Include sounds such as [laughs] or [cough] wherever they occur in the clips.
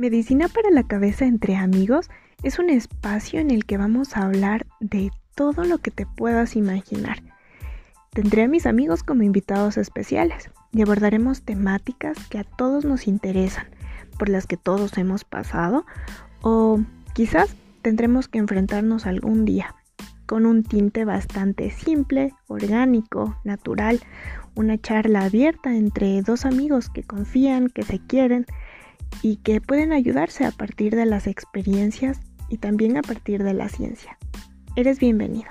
Medicina para la cabeza entre amigos es un espacio en el que vamos a hablar de todo lo que te puedas imaginar. Tendré a mis amigos como invitados especiales y abordaremos temáticas que a todos nos interesan, por las que todos hemos pasado o quizás tendremos que enfrentarnos algún día, con un tinte bastante simple, orgánico, natural, una charla abierta entre dos amigos que confían, que se quieren, y que pueden ayudarse a partir de las experiencias y también a partir de la ciencia. Eres bienvenido.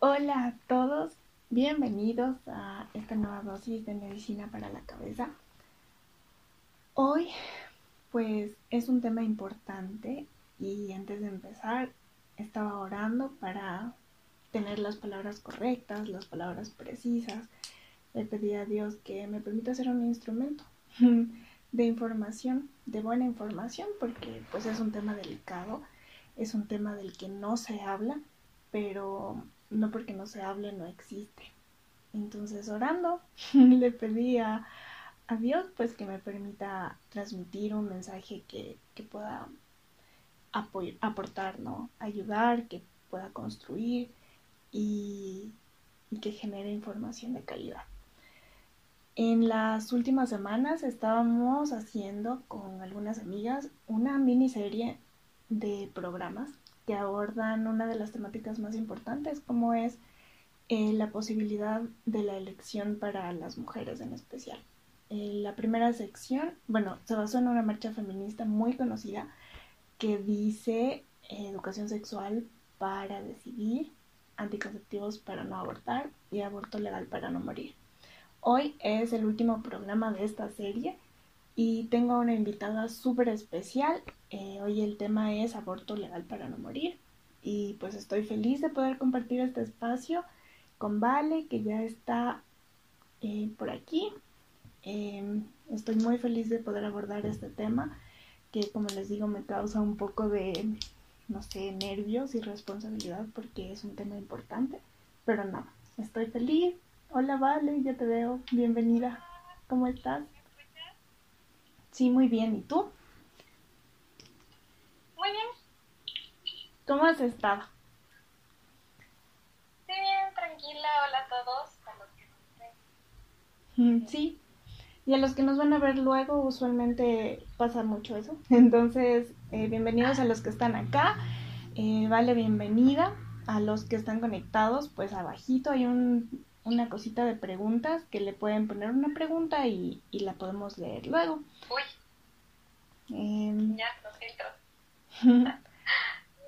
Hola a todos, bienvenidos a esta nueva dosis de medicina para la cabeza. Hoy pues es un tema importante y antes de empezar estaba orando para tener las palabras correctas, las palabras precisas. Le pedí a Dios que me permita ser un instrumento [laughs] de información, de buena información, porque pues es un tema delicado, es un tema del que no se habla, pero no porque no se hable no existe. Entonces orando [laughs] le pedí a, Dios pues que me permita transmitir un mensaje que, que pueda aportar, ¿no? Ayudar, que pueda construir, y, que genere información de calidad. En las últimas semanas estábamos haciendo con algunas amigas una miniserie de programas que abordan una de las temáticas más importantes, como es eh, la posibilidad de la elección para las mujeres en especial. Eh, la primera sección, bueno, se basó en una marcha feminista muy conocida que dice eh, educación sexual para decidir anticonceptivos para no abortar y aborto legal para no morir. Hoy es el último programa de esta serie y tengo una invitada súper especial. Eh, hoy el tema es aborto legal para no morir y pues estoy feliz de poder compartir este espacio con Vale que ya está eh, por aquí. Em, estoy muy feliz de poder abordar este tema que como les digo me causa un poco de no sé, nervios y responsabilidad porque es un tema importante, pero no, estoy feliz. Hola, Vale, ya te veo. Bienvenida. ¿Cómo estás? Sí, muy bien. ¿Y tú? Muy bien. ¿Cómo has estado? Sí, bien, tranquila. Hola a todos. Mm, sí, y a los que nos van a ver luego, usualmente pasa mucho eso. [laughs] Entonces, eh, bienvenidos a los que están acá. Eh, vale, bienvenida. A los que están conectados, pues abajito hay un, una cosita de preguntas que le pueden poner una pregunta y, y la podemos leer luego. Uy. Em, ya, los [laughs]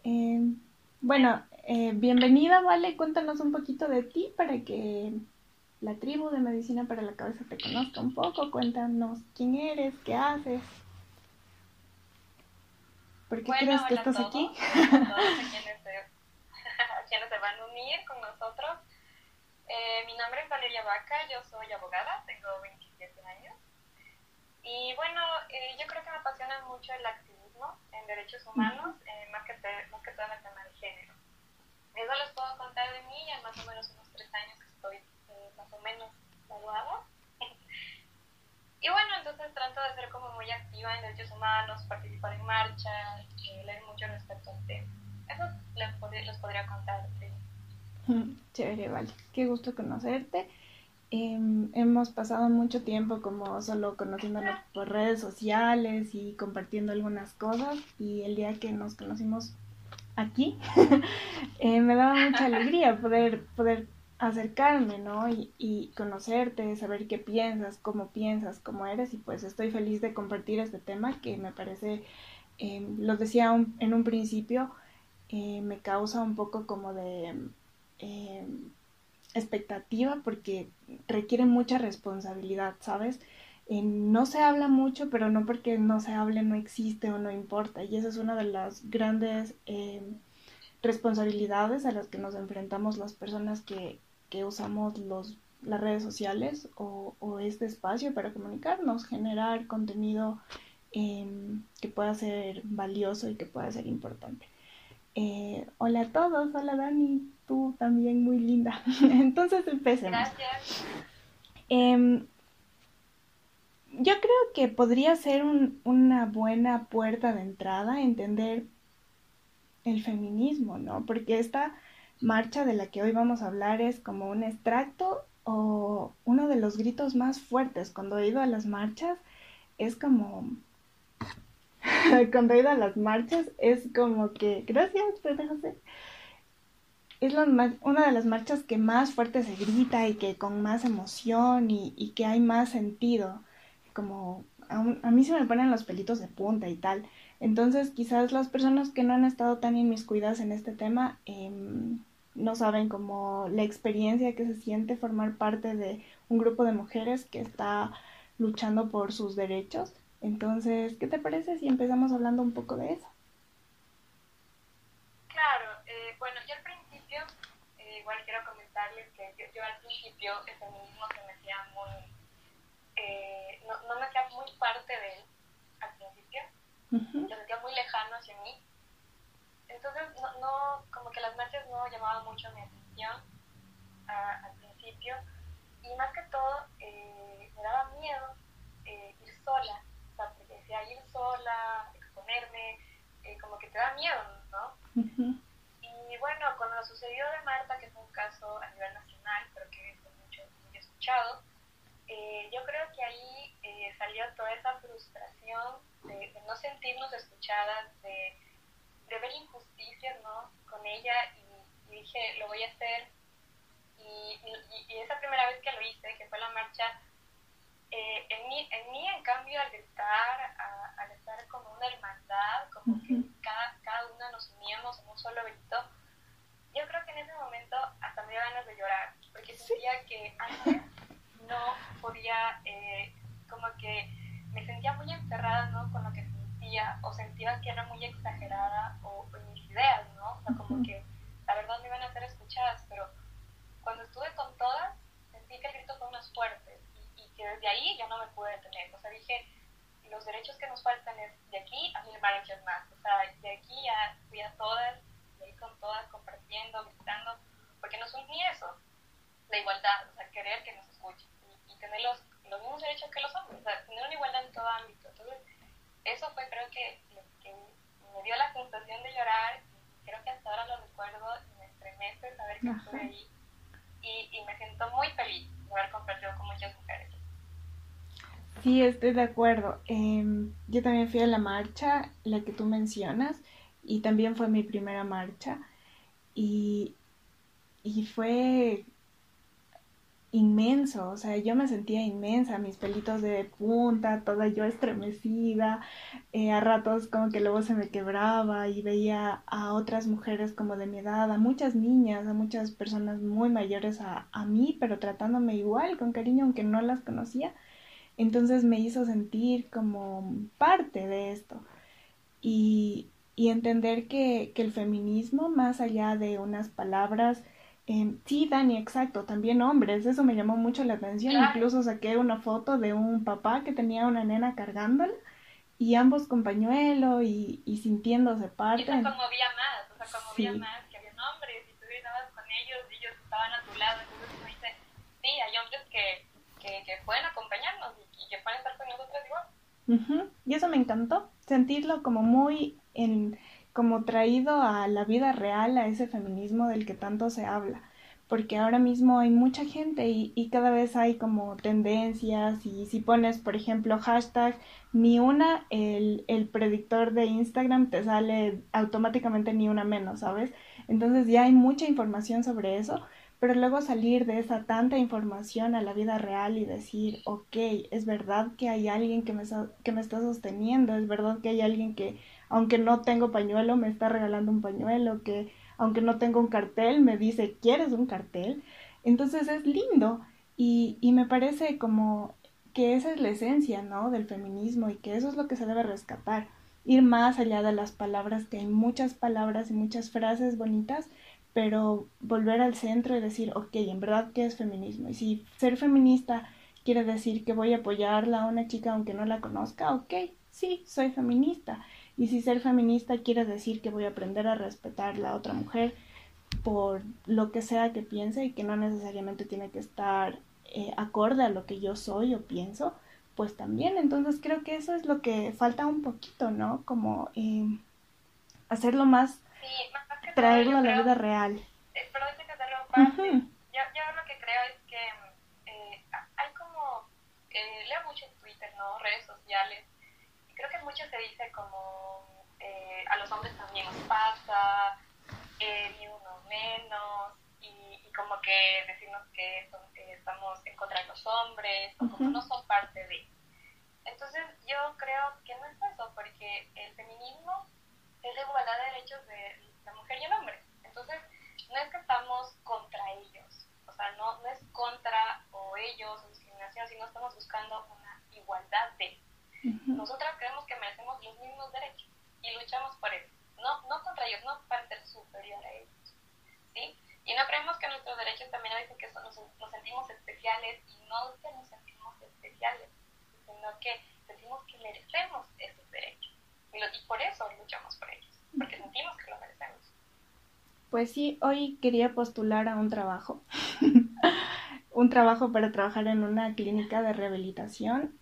em, bueno, eh, bienvenida, Vale. Cuéntanos un poquito de ti para que la tribu de Medicina para la Cabeza te conozca un poco. Cuéntanos quién eres, qué haces. ¿Por qué crees que estás aquí? A todos quienes se, quienes se van a unir con nosotros. Eh, mi nombre es Valeria Vaca, yo soy abogada, tengo 27 años. Y bueno, eh, yo creo que me apasiona mucho el activismo en derechos humanos, eh, más, que más que todo en el tema de género. Eso les puedo contar de mí, ya más o menos unos tres años que estoy más o menos graduada. y bueno, entonces trato de ser como muy activa en derechos humanos, participar en marcha, leer mucho respecto al tema. Eso les, les podría contar. Chévere, vale. Qué gusto conocerte. Em, hemos pasado mucho tiempo como solo conociéndonos por redes sociales y compartiendo algunas cosas y el día que nos conocimos aquí [laughs] eh, me daba mucha [laughs] alegría poder, poder acercarme, ¿no? Y, conocerte, saber qué piensas, cómo piensas, cómo eres. Y pues estoy feliz de compartir este tema que me parece, eh, lo decía en un principio, eh, me causa un poco como de eh, expectativa porque requiere mucha responsabilidad, ¿sabes? no se habla mucho, pero no porque no se hable no existe o no importa. Y esa es una de las grandes responsabilidades a las que nos enfrentamos las personas que, que usamos los, las redes sociales o, este espacio para comunicarnos, generar contenido em, que pueda ser valioso y que pueda ser importante. Eh, hola a todos, hola Dani, tú también muy linda. [laughs] Entonces empecemos. Gracias. Em, yo creo que podría ser una buena puerta de entrada entender el feminismo, ¿no? Porque esta marcha de la que hoy vamos a hablar es como un extracto o uno de los gritos más fuertes. Cuando he ido a las marchas es como... [laughs] Cuando he ido a las marchas es como que... Gracias, José. Es una de las marchas que más fuerte se grita y que con más emoción y, que hay más sentido. Como a, mí se me ponen los pelitos de punta y tal. Entonces quizás las personas que no han estado tan inmiscuidas en este tema eh, no saben como la experiencia que se siente formar parte de un grupo de mujeres que está luchando por sus derechos. Entonces, ¿qué te parece si empezamos hablando un poco de eso? Claro, eh, bueno, yo al principio, eh, igual quiero comentarles que yo, al principio el feminismo se me hacía muy, eh, no, no, me hacía muy parte de él al principio, se sentía muy lejano hacia mí, entonces, no, no, que las marchas no llamaban mucho mi atención al principio. Y más que todo, eh, me daba miedo eh, ir sola. O sea, porque decía ir sola, exponerme, eh, como que te da miedo, ¿no? Y bueno, cuando sucedió de Marta, que fue un caso a nivel nacional, pero que he mucho, muy escuchado, yo creo que ahí salió toda esa frustración de, de no sentirnos escuchadas, de de ver injusticias, ¿no? Con ella y, dije, lo voy a hacer. Y, y, esa primera vez que lo hice, que fue la marcha, eh, en, mí, en mí, en cambio, al estar, al estar como una hermandad, como que cada, cada una nos uníamos en un solo grito, yo creo que en ese momento hasta me dio ganas de llorar, porque sentía que antes no podía, eh, como que me sentía muy encerrada, ¿no? Con lo que o sentía que era muy exagerada o, en mis ideas, ¿no? O sea, como que la verdad me iban a ser escuchadas, pero cuando estuve con todas, sentí que el grito fue más fuerte y, que desde ahí ya no me pude detener. O sea, dije, los derechos que nos faltan es de aquí a mil marchas más. O sea, de aquí ya fui a todas, de ahí con todas compartiendo, gritando, porque nos uní eso, la igualdad, o sea, querer que nos escuchen y, y tener los, los mismos derechos que los hombres, o sea, tener una igualdad en todo ámbito. Entonces, eso fue creo que lo que me dio la sensación de llorar creo que hasta ahora lo recuerdo y me estremece saber que estuve ahí y, y, me siento muy feliz de haber compartido con muchas mujeres. Sí, estoy de acuerdo. Eh, yo también fui a la marcha, la que tú mencionas, y también fue mi primera marcha. Y, y fue inmenso, o sea, yo me sentía inmensa, mis pelitos de punta, toda yo estremecida, eh, a ratos como que luego se me quebraba y veía a otras mujeres como de mi edad, a muchas niñas, a muchas personas muy mayores a, a mí, pero tratándome igual, con cariño, aunque no las conocía. Entonces me hizo sentir como parte de esto y, y entender que, que el feminismo, más allá de unas palabras, sí, Dani, exacto, también hombres, eso me llamó mucho la atención, incluso saqué una foto de un papá que tenía una nena cargándola y ambos con pañuelo y, y sintiéndose parte. Y eso conmovía más, o sea, conmovía más que había hombres y tú estabas con ellos y ellos estaban a tu lado, entonces uno dice, sí, hay hombres que, que, que pueden acompañarnos y, que pueden estar con nosotros igual. Y eso me encantó, sentirlo como muy en como traído a la vida real, a ese feminismo del que tanto se habla. Porque ahora mismo hay mucha gente y, cada vez hay como tendencias y si pones, por ejemplo, hashtag ni una, el, el predictor de Instagram te sale automáticamente ni una menos, ¿sabes? Entonces ya hay mucha información sobre eso, pero luego salir de esa tanta información a la vida real y decir, ok, es verdad que hay alguien que me, que me está sosteniendo, es verdad que hay alguien que aunque no tengo pañuelo, me está regalando un pañuelo, que aunque no tengo un cartel, me dice, ¿quieres un cartel? Entonces es lindo y, y me parece como que esa es la esencia, ¿no? Del feminismo y que eso es lo que se debe rescatar, ir más allá de las palabras, que hay muchas palabras y muchas frases bonitas, pero volver al centro y decir, ok, en verdad, ¿qué es feminismo? Y si ser feminista quiere decir que voy a apoyarla a una chica aunque no la conozca, ok, sí, soy feminista Y si ser feminista quiere decir que voy a aprender a respetar a la otra mujer por lo que sea que piense y que no necesariamente tiene que estar eh, acorde a lo que yo soy o pienso, pues también. Entonces creo que eso es lo que falta un poquito, ¿no? Como eh, hacerlo más, traerlo a la vida real. Eh, perdón que te yo, yo, lo que creo es que eh, hay como, eh, leo mucho en Twitter, ¿no? Redes sociales, creo que mucho se dice como a los hombres también nos pasa, ni uno menos, y, y, como que decirnos que estamos en contra de los hombres, o como no son parte de. Entonces yo creo que no es eso, porque el feminismo es la igualdad de derechos de la mujer y el hombre. Entonces, no es que estamos contra ellos, o sea, no, no es contra o ellos o discriminación, sino estamos buscando una igualdad de. Nosotras creemos que merecemos los mismos derechos y luchamos por eso. No, no contra ellos, no para ser superior a ellos. ¿sí? Y no creemos que nuestros derechos también dicen que nos, nos sentimos especiales y no que nos sentimos especiales, sino que sentimos que merecemos esos derechos. Y, por eso luchamos por ellos, porque sentimos que lo merecemos. Pues sí, hoy quería postular a un trabajo. [laughs] un trabajo para trabajar en una clínica de rehabilitación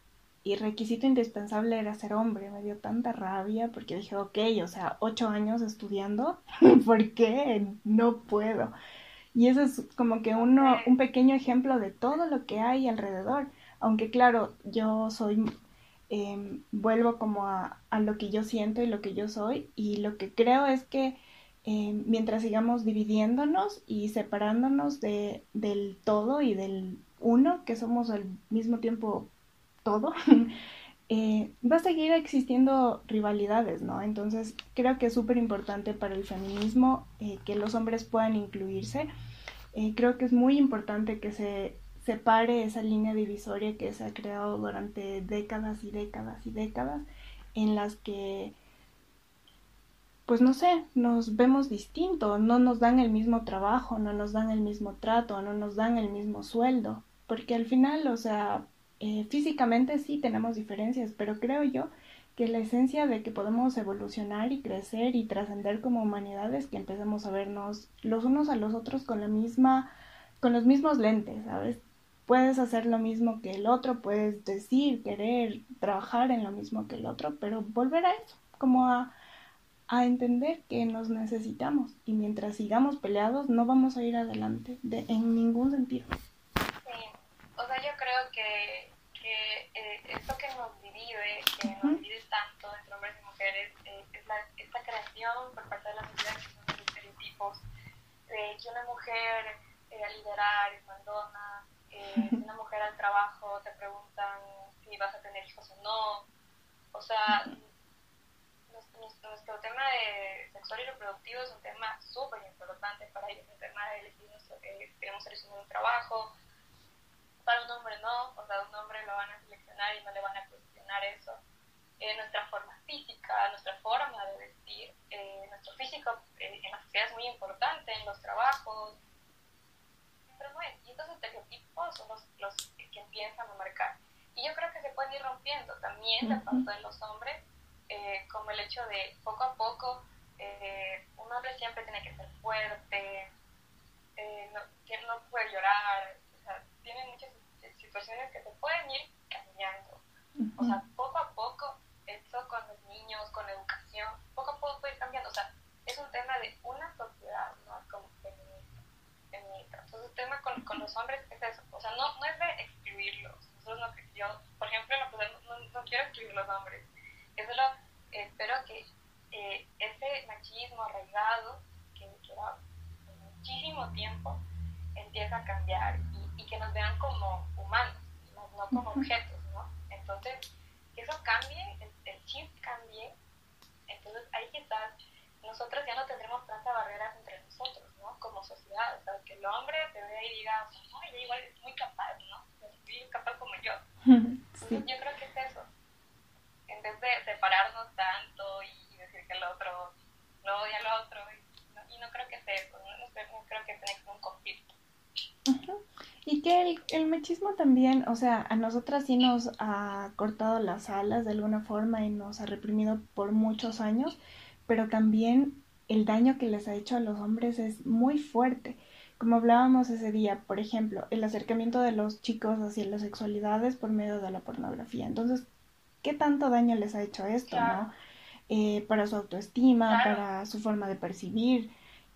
y requisito indispensable era ser hombre. Me dio tanta rabia porque dije, ok, o sea, ocho años estudiando, [laughs] ¿por qué? No puedo. Y eso es como que uno, un pequeño ejemplo de todo lo que hay alrededor. Aunque claro, yo soy Em, vuelvo como a, a, lo que yo siento y lo que yo soy y lo que creo es que em, mientras sigamos dividiéndonos y separándonos de, del todo y del uno, que somos al mismo tiempo todo, [laughs] eh, va a seguir existiendo rivalidades, ¿no? Entonces creo que es súper importante para el feminismo eh, que los hombres puedan incluirse. Eh, creo que es muy importante que se separe esa línea divisoria que se ha creado durante décadas y décadas y décadas en las que pues no sé, nos vemos distintos, no nos dan el mismo trabajo, no nos dan el mismo trato, no nos dan el mismo sueldo, porque al final, o sea, eh, físicamente sí tenemos diferencias, pero creo yo que la esencia de que podemos evolucionar y crecer y trascender como humanidad es que empecemos a vernos los unos a los otros con la misma, con los mismos lentes, ¿sabes? puedes hacer lo mismo que el otro, puedes decir, querer, trabajar en lo mismo que el otro, pero volver a eso, como a, a entender que nos necesitamos y mientras sigamos peleados no vamos a ir adelante de, en ningún sentido. Sí, o sea, yo creo que, eh, esto que nos divide, que nos divide tanto entre hombres y mujeres, eh, es la, esta creación por parte de la sociedad que son los estereotipos de que una mujer eh, a liderar es mandona, una mujer al trabajo te preguntan si vas a tener hijos o no. O sea, nuestro, tema de sexual y reproductivo es un tema súper importante para ellos, el tema de elegir nuestro, eh, queremos seleccionar un trabajo. Para un hombre no, o sea, un hombre lo van a seleccionar y no le van a cuestionar eso. Eh, nuestra forma física, nuestra forma de vestir, eh, nuestro físico eh, en la sociedad es muy importante, en los trabajos, pero no es. Y estos estereotipos son los, los que empiezan a marcar. Y yo creo que se pueden ir rompiendo también de parte de los hombres, eh, como el hecho de poco a poco eh, un hombre siempre tiene que ser fuerte, eh, no, que no puede llorar, o sea, tiene muchas situaciones que se pueden ir cambiando. O sea, poco a poco, eso con los niños, con la educación, poco a poco puede ir cambiando. O sea, es un tema de una sociedad, ¿no? Como entonces el tema con, con, los hombres es eso, o sea, no, no es de excluirlos. Nosotros no, yo, por ejemplo, no, no, quiero excluir los hombres. Yo solo espero que eh, ese machismo arraigado que lleva muchísimo tiempo empiece a cambiar que nos vean como humanos, no, no como objetos, ¿no? Entonces, que eso cambie, el, el chip cambie, entonces ahí quizás nosotros ya no tendremos tantas barreras entre nosotros, ¿no? Como sociedad, o sea, que el hombre te vea y diga, no, ella igual es muy capaz, ¿no? Es capaz como yo. Entonces yo creo que es eso. En vez de separarnos tanto y decir que el otro no odia al otro, y no, y no creo que sea eso, no, no, creo que tenga un conflicto. Y que el, el machismo también, o sea, a nosotras sí nos ha cortado las alas de alguna forma y nos ha reprimido por muchos años, pero también el daño que les ha hecho a los hombres es muy fuerte. Como hablábamos ese día, por ejemplo, el acercamiento de los chicos hacia las sexualidades por medio de la pornografía. Entonces, ¿qué tanto daño les ha hecho esto, no? Eh, para su autoestima, para su forma de percibir.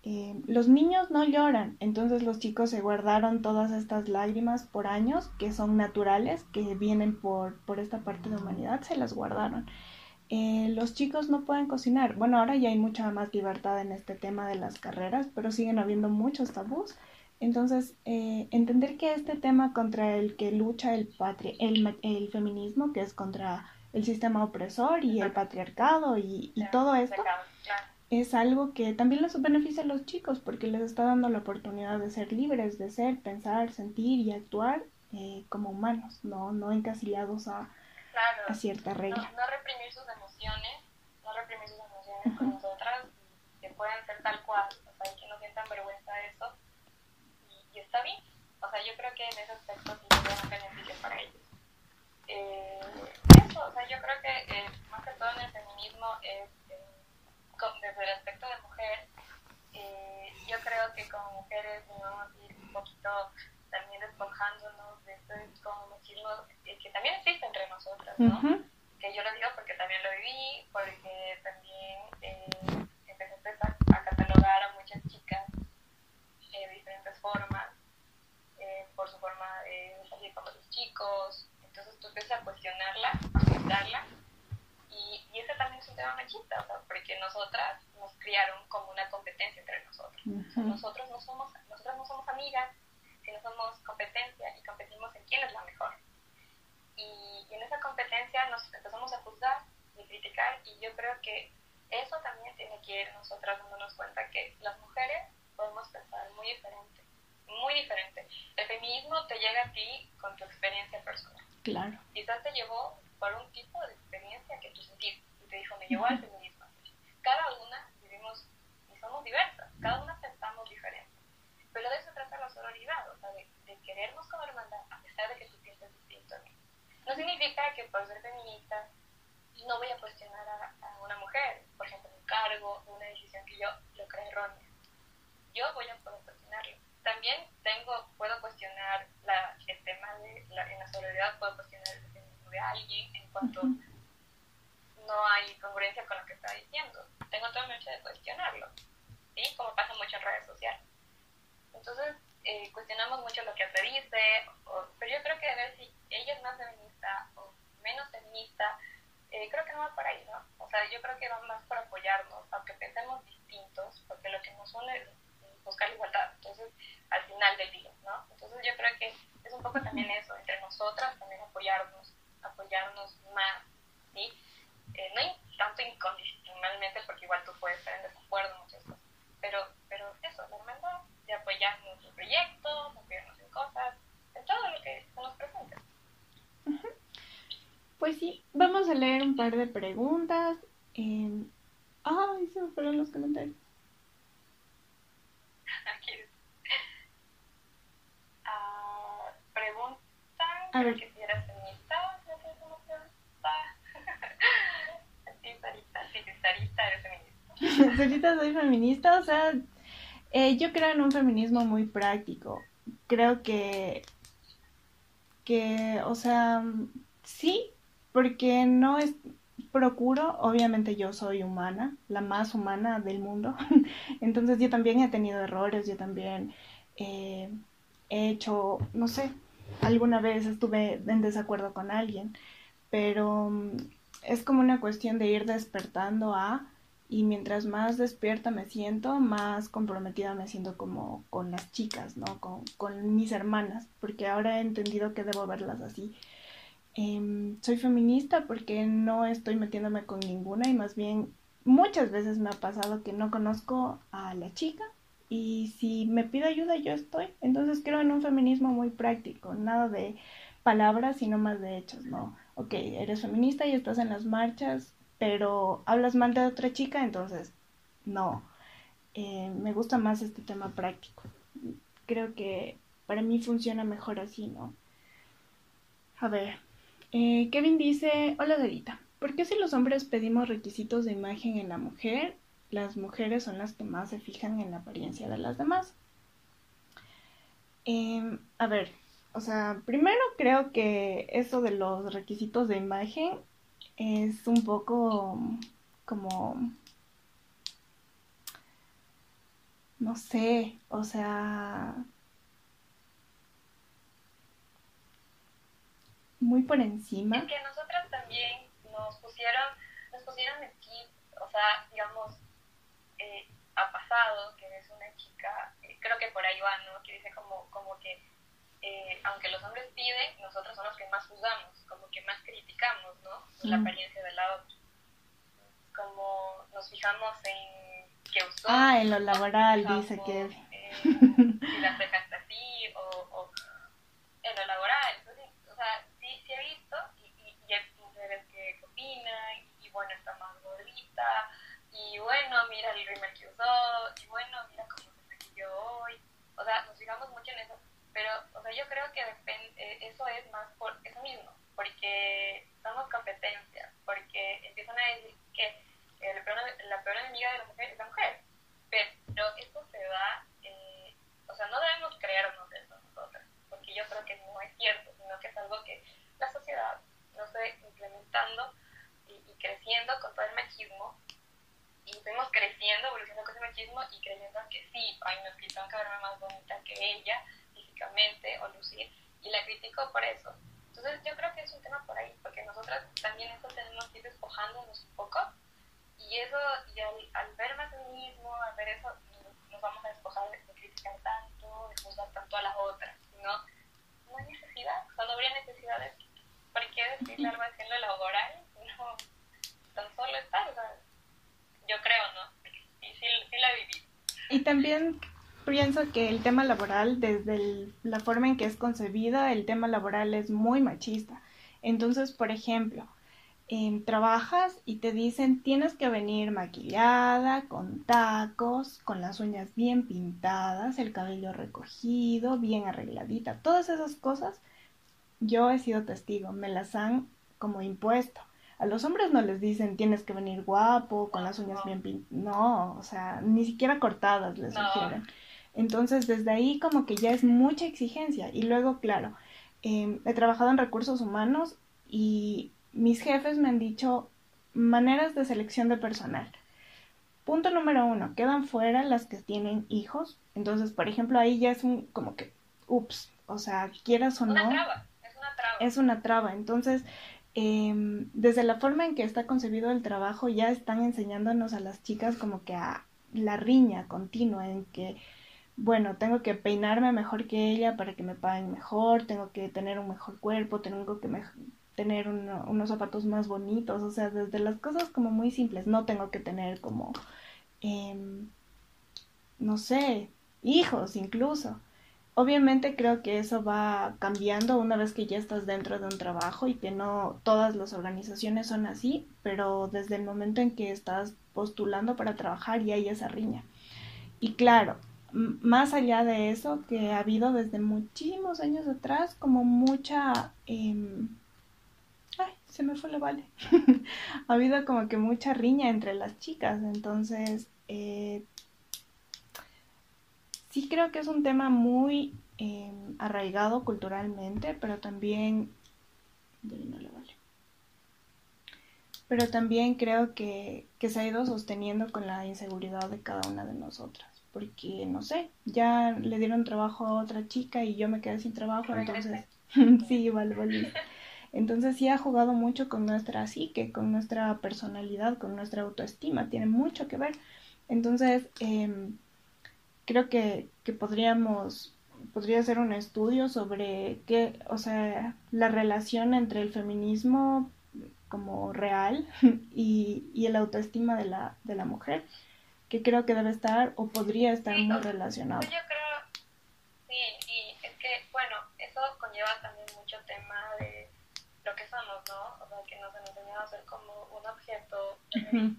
Eh, los niños no lloran, entonces los chicos se guardaron todas estas lágrimas por años que son naturales, que vienen por, por esta parte de humanidad, se las guardaron. Eh, los chicos no pueden cocinar. Bueno, ahora ya hay mucha más libertad en este tema de las carreras, pero siguen habiendo muchos tabús. Entonces, eh, entender que este tema contra el que lucha el, patri el, el feminismo, que es contra el sistema opresor y el patriarcado y, y todo esto, es algo que también les beneficia a los chicos porque les está dando la oportunidad de ser libres, de ser, pensar, sentir y actuar eh, como humanos, no, no encasillados a, a cierta regla. No, reprimir sus emociones, no reprimir sus emociones con nosotras, que pueden ser tal cual, o sea, que no sientan vergüenza de eso, y, está bien. O sea, yo creo que en ese aspecto sí es un beneficio para ellos. Eh, eso, o sea, yo creo que eh, más que todo en el feminismo es desde el aspecto de mujer, eh, yo creo que como mujeres vamos a ir un poquito también despojándonos de este como eh, que también existe entre nosotras, ¿no? Que yo lo digo porque también lo viví, porque también eh, empecé a, catalogar a muchas chicas de diferentes formas, eh, por su forma de salir con los chicos, entonces tú empiezas a cuestionarla, a juzgarla y, y ese también es un tema machista, o sea, porque nosotras nos criaron como una competencia entre nosotros. Nosotros no somos, nosotras no somos amigas, sino somos competencia y competimos en quién es la mejor. Y, en esa competencia nos empezamos a juzgar y criticar y yo creo que eso también tiene que ir nosotras dándonos cuenta que las mujeres podemos pensar muy diferente, muy diferente. El feminismo te llega a ti con tu experiencia personal. Claro. Quizás te llevó por un tipo de experiencia que tú sentiste y te dijo, me llevó al feminismo. Cada una vivimos y somos diversas, cada una pensamos diferente. Pero de eso trata la sororidad, o sea, de, querernos como hermandad a pesar de que tú piensas distinto a mí. No significa que por ser feminista no voy a cuestionar a, una mujer, por ejemplo, un cargo, una decisión que yo lo creo errónea. Yo voy a poder cuestionarlo. También tengo, puedo cuestionar la, el tema de la, en la sororidad, puedo cuestionar el de alguien en cuanto no hay congruencia con lo que está diciendo. Tengo todo el derecho de cuestionarlo, ¿sí? Como pasa mucho en redes sociales. Entonces, eh, cuestionamos mucho lo que se dice, pero yo creo que a ver si ella es más feminista o menos feminista, eh, creo que no va por ahí, ¿no? O sea, yo creo que va más por apoyarnos, aunque pensemos distintos, porque lo que nos une es buscar igualdad, entonces, al final del día, ¿no? Entonces, yo creo que es un poco también eso, entre nosotras también apoyarnos, apoyarnos más, ¿sí? Eh, no tanto incondicionalmente, porque igual tú puedes estar en desacuerdo en muchas cosas, pero, pero eso, la hermandad, de apoyar nuestros proyectos, apoyarnos en cosas, en todo lo que se nos presente. Pues sí, vamos a leer un par de preguntas. Eh... Ay, se me fueron los comentarios. [laughs] Aquí. Uh, preguntan a ver. que si eres feminista. No sé cómo pregunta. sí, Sarita, sí, Sarita eres [laughs] Sarita, soy feminista, o sea, eh, yo creo en un feminismo muy práctico. Creo que, que, o sea, sí, porque no es, procuro, obviamente yo soy humana, la más humana del mundo, [laughs] entonces yo también he tenido errores, yo también eh, he hecho, no sé, alguna vez estuve en desacuerdo con alguien, pero mm, es como una cuestión de ir despertando a y mientras más despierta me siento, más comprometida me siento como con las chicas, ¿no? Con, mis hermanas, porque ahora he entendido que debo verlas así. Em, soy feminista porque no estoy metiéndome con ninguna y más bien muchas veces me ha pasado que no conozco a la chica y si me pide ayuda yo estoy. Entonces creo en un feminismo muy práctico, nada de palabras sino más de hechos, ¿no? Ok, eres feminista y estás en las marchas, pero hablas mal de otra chica, entonces no. Eh, me gusta más este tema práctico. Creo que para mí funciona mejor así, ¿no? A ver, eh, Kevin dice, hola Darita, ¿por qué si los hombres pedimos requisitos de imagen en la mujer, las mujeres son las que más se fijan en la apariencia de las demás? Em, a ver, o sea, primero creo que eso de los requisitos de imagen es un poco como, no sé, o sea, muy por encima. Es que nosotras también nos pusieron, nos pusieron aquí, o sea, digamos, eh, ha pasado que es una chica, eh, creo que por ahí va, ¿no? Que dice como, como que eh, aunque los hombres piden, nosotros somos los que más juzgamos, como que más criticamos, ¿no? La apariencia de la otra. Como nos fijamos en qué usó. Ah, en lo laboral, dice que... Eh, si las dejaste así, o, o, en lo laboral. Entonces, o sea, sí, sí he visto, y, y, y hay mujeres que opinan, y, bueno, está más gordita, y bueno, mira el rímel que usó, y bueno, mira cómo se maquilló hoy. O sea, nos fijamos mucho en eso pero, o sea, yo creo que depende, eso es más por eso mismo, porque somos competencia, porque empiezan a decir que la peor, la peor enemiga de la mujer es la mujer. Pero esto se da, eh, o sea, no debemos creernos eso nosotras, porque yo creo que no es cierto, sino que es algo que la sociedad, no sé, implementando y, y creciendo con todo el machismo, y fuimos creciendo, evolucionando con ese machismo y creyendo que sí, ay, no, que tengo que verme más bonita que ella, o lucir y la critico por eso. Entonces yo creo que es un tema por ahí, porque nosotras también eso tenemos que ir despojándonos un poco y eso, y al, ver más el mismo, al ver eso, nos vamos a despojar de, criticar tanto, de juzgar tanto a las otras, ¿no? No hay necesidad, cuando habría necesidades, ¿por qué decirle algo así en lo laboral? No, tan solo está, o sea, yo creo, ¿no? Sí, sí, sí la viví. Y también pienso que el tema laboral, desde la forma en que es concebida, el tema laboral es muy machista. Entonces, por ejemplo, em, trabajas y te dicen tienes que venir maquillada, con tacos, con las uñas bien pintadas, el cabello recogido, bien arregladita, todas esas cosas. Yo he sido testigo, me las han como impuesto. A los hombres no les dicen tienes que venir guapo, con las uñas bien pintadas. No, o sea, ni siquiera cortadas les sugieren. Entonces, desde ahí como que ya es mucha exigencia. Y luego, claro, em, he trabajado en recursos humanos y mis jefes me han dicho maneras de selección de personal. Punto número uno, quedan fuera las que tienen hijos. Entonces, por ejemplo, ahí ya es un como que, ups, o sea, quieras o no. es una traba. Es una traba. Entonces, em, desde la forma en que está concebido el trabajo, ya están enseñándonos a las chicas como que a la riña continua, en que bueno, tengo que peinarme mejor que ella para que me paguen mejor, tengo que tener un mejor cuerpo, tengo que tener unos zapatos más bonitos, o sea, desde las cosas como muy simples, no tengo que tener como, em, no sé, hijos incluso. Obviamente creo que eso va cambiando una vez que ya estás dentro de un trabajo y que no todas las organizaciones son así, pero desde el momento en que estás postulando para trabajar ya hay esa riña. Y claro, más allá de eso, que ha habido desde muchísimos años atrás como mucha... Em, ay, se me fue la vale. [laughs] ha habido como que mucha riña entre las chicas, entonces eh, sí creo que es un tema muy em, arraigado culturalmente, pero también... Pero también creo que, que se ha ido sosteniendo con la inseguridad de cada una de nosotras porque no sé, ya le dieron trabajo a otra chica y yo me quedé sin trabajo, entonces [laughs] sí, vale, vale. Entonces sí ha jugado mucho con nuestra psique, con nuestra personalidad, con nuestra autoestima, tiene mucho que ver. Entonces, em, creo que, que podríamos, podría hacer un estudio sobre qué, o sea, la relación entre el feminismo como real [laughs] y, y el autoestima de la, de la mujer que creo que debe estar o podría estar muy relacionado. Yo creo, sí, y es que, bueno, eso conlleva también mucho tema de lo que somos, ¿no? O sea, que nos han enseñado a ser como un objeto de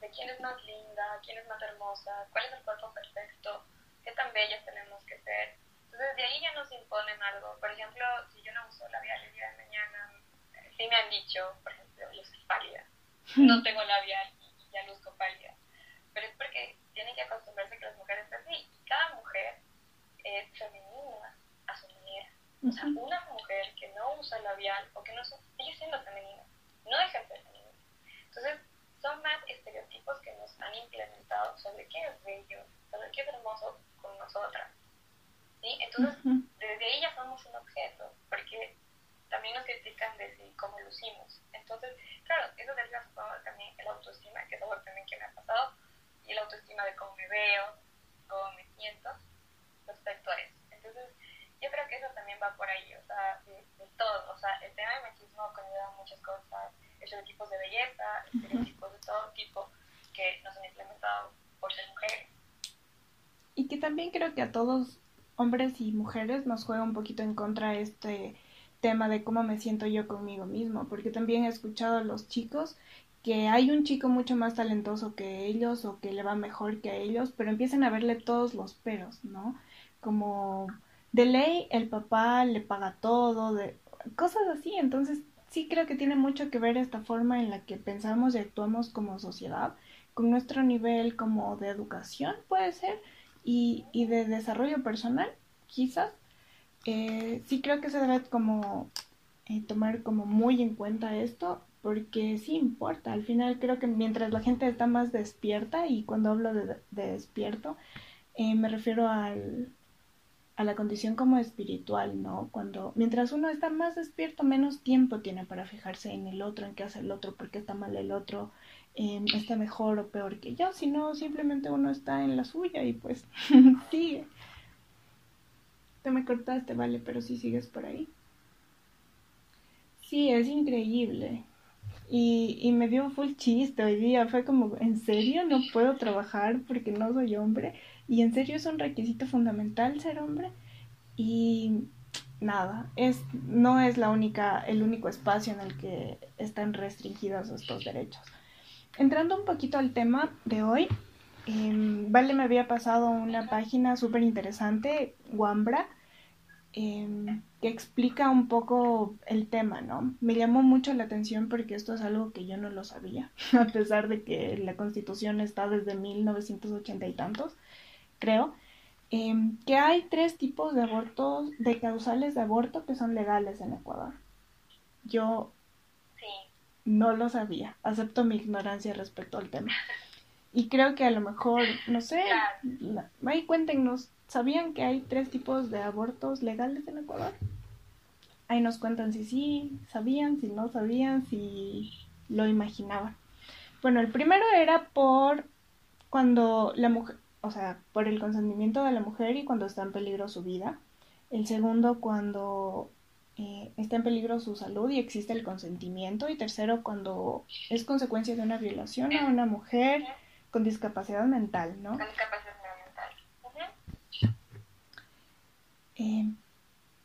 de quién es más linda, quién es más hermosa, cuál es el cuerpo perfecto, qué tan bellas tenemos que ser. Entonces de ahí ya nos imponen algo. Por ejemplo, si yo no uso labial el día de mañana, sí me han dicho, por ejemplo, yo soy pálida, [laughs] no tengo labial y ya luzco pálida. Pero es porque tienen que acostumbrarse que las mujeres están así. Cada mujer es femenina a su manera. O sea, una mujer que no usa labial o que no usa, sigue siendo femenina, no deja de ser femenina. Entonces, son más estereotipos que nos han implementado sobre qué es bello, sobre qué es hermoso con nosotras. ¿sí? Entonces, desde ahí ya somos un objeto, porque también nos critican desde cómo lucimos. Entonces, claro, eso deriva también el autoestima, que es algo también que me ha pasado, y el autoestima de cómo me veo, cómo me siento respecto a eso. Entonces, yo creo que eso también va por ahí, o sea, de, todo. O sea, el tema del machismo conlleva muchas cosas, estereotipos de belleza, estereotipos de todo tipo que nos han implementado por ser mujeres. Y que también creo que a todos hombres y mujeres nos juega un poquito en contra este tema de cómo me siento yo conmigo mismo, porque también he escuchado a los chicos que hay un chico mucho más talentoso que ellos o que le va mejor que a ellos, pero empiezan a verle todos los peros, ¿no? Como de ley el papá le paga todo, de cosas así, entonces sí creo que tiene mucho que ver esta forma en la que pensamos y actuamos como sociedad, con nuestro nivel como de educación, puede ser, y, y de desarrollo personal, quizás, eh, sí creo que se debe como eh, tomar como muy en cuenta esto, porque sí importa. Al final creo que mientras la gente está más despierta, y cuando hablo de, despierto, eh, me refiero al, a la condición como espiritual, ¿no? Cuando, mientras uno está más despierto, menos tiempo tiene para fijarse en el otro, en qué hace el otro, por qué está mal el otro, Está mejor o peor que yo, sino simplemente uno está en la suya y pues [laughs] sigue. Te me cortaste, vale, pero si sigues por ahí. Sí, es increíble. Y, y me dio full chiste hoy día. Fue como, ¿en serio no puedo trabajar porque no soy hombre? Y en serio es un requisito fundamental ser hombre. Y nada, es, no es la única, el único espacio en el que están restringidos estos derechos. Entrando un poquito al tema de hoy, em, Vale me había pasado una página súper interesante, Wambra, em, que explica un poco el tema, ¿no? Me llamó mucho la atención porque esto es algo que yo no lo sabía, [laughs] a pesar de que la constitución está desde 1980 y tantos, creo, em, que hay tres tipos de abortos, de causales de aborto que son legales en Ecuador. Yo no lo sabía. Acepto mi ignorancia respecto al tema. Y creo que a lo mejor, no sé, ahí cuéntenos, ¿sabían que hay tres tipos de abortos legales en Ecuador? Ahí nos cuentan si sí, sabían, si no sabían, si lo imaginaban. Bueno, el primero era por cuando la mujer, o sea, por el consentimiento de la mujer y cuando está en peligro su vida. El segundo, cuando eh, está en peligro su salud y existe el consentimiento. Y tercero, cuando es consecuencia de una violación a una mujer con discapacidad mental, ¿no? Con discapacidad mental. Eh,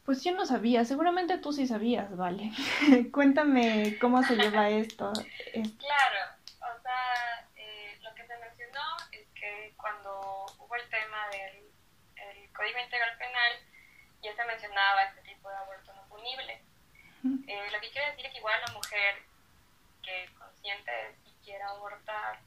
pues yo no sabía, seguramente tú sí sabías, vale. [laughs] Cuéntame cómo se lleva [laughs] esto. Claro, o sea, eh, lo que se mencionó es que cuando hubo el tema del el Código Integral Penal, ya se mencionaba este tipo de aborto eh, lo que quiere decir es que igual la mujer que consciente y quiera abortar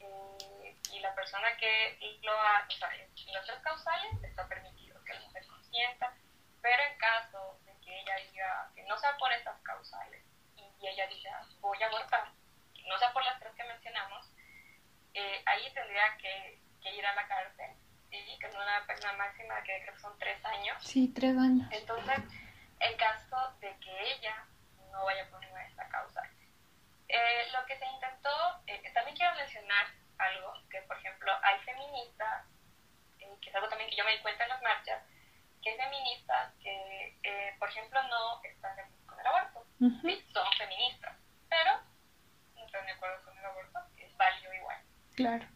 eh, y la persona que lo ha, o sea, en los tres causales está permitido que la mujer consienta, pero en caso de que ella diga que no sea por esas causales y ella diga voy a abortar, que no sea por las tres que mencionamos, eh, ahí tendría que, que, ir a la cárcel, y es una pena máxima que creo que son tres años. Sí, tres años. Entonces, en caso de que ella no vaya por ninguna de esta causa. Eh, lo que se intentó, eh, también quiero mencionar algo, que por ejemplo hay feministas, eh, que es algo también que yo me di cuenta en las marchas, que hay feministas que, por ejemplo, no están de acuerdo con el aborto, sí, son feministas, pero no están de acuerdo con el aborto, es válido igual. Claro.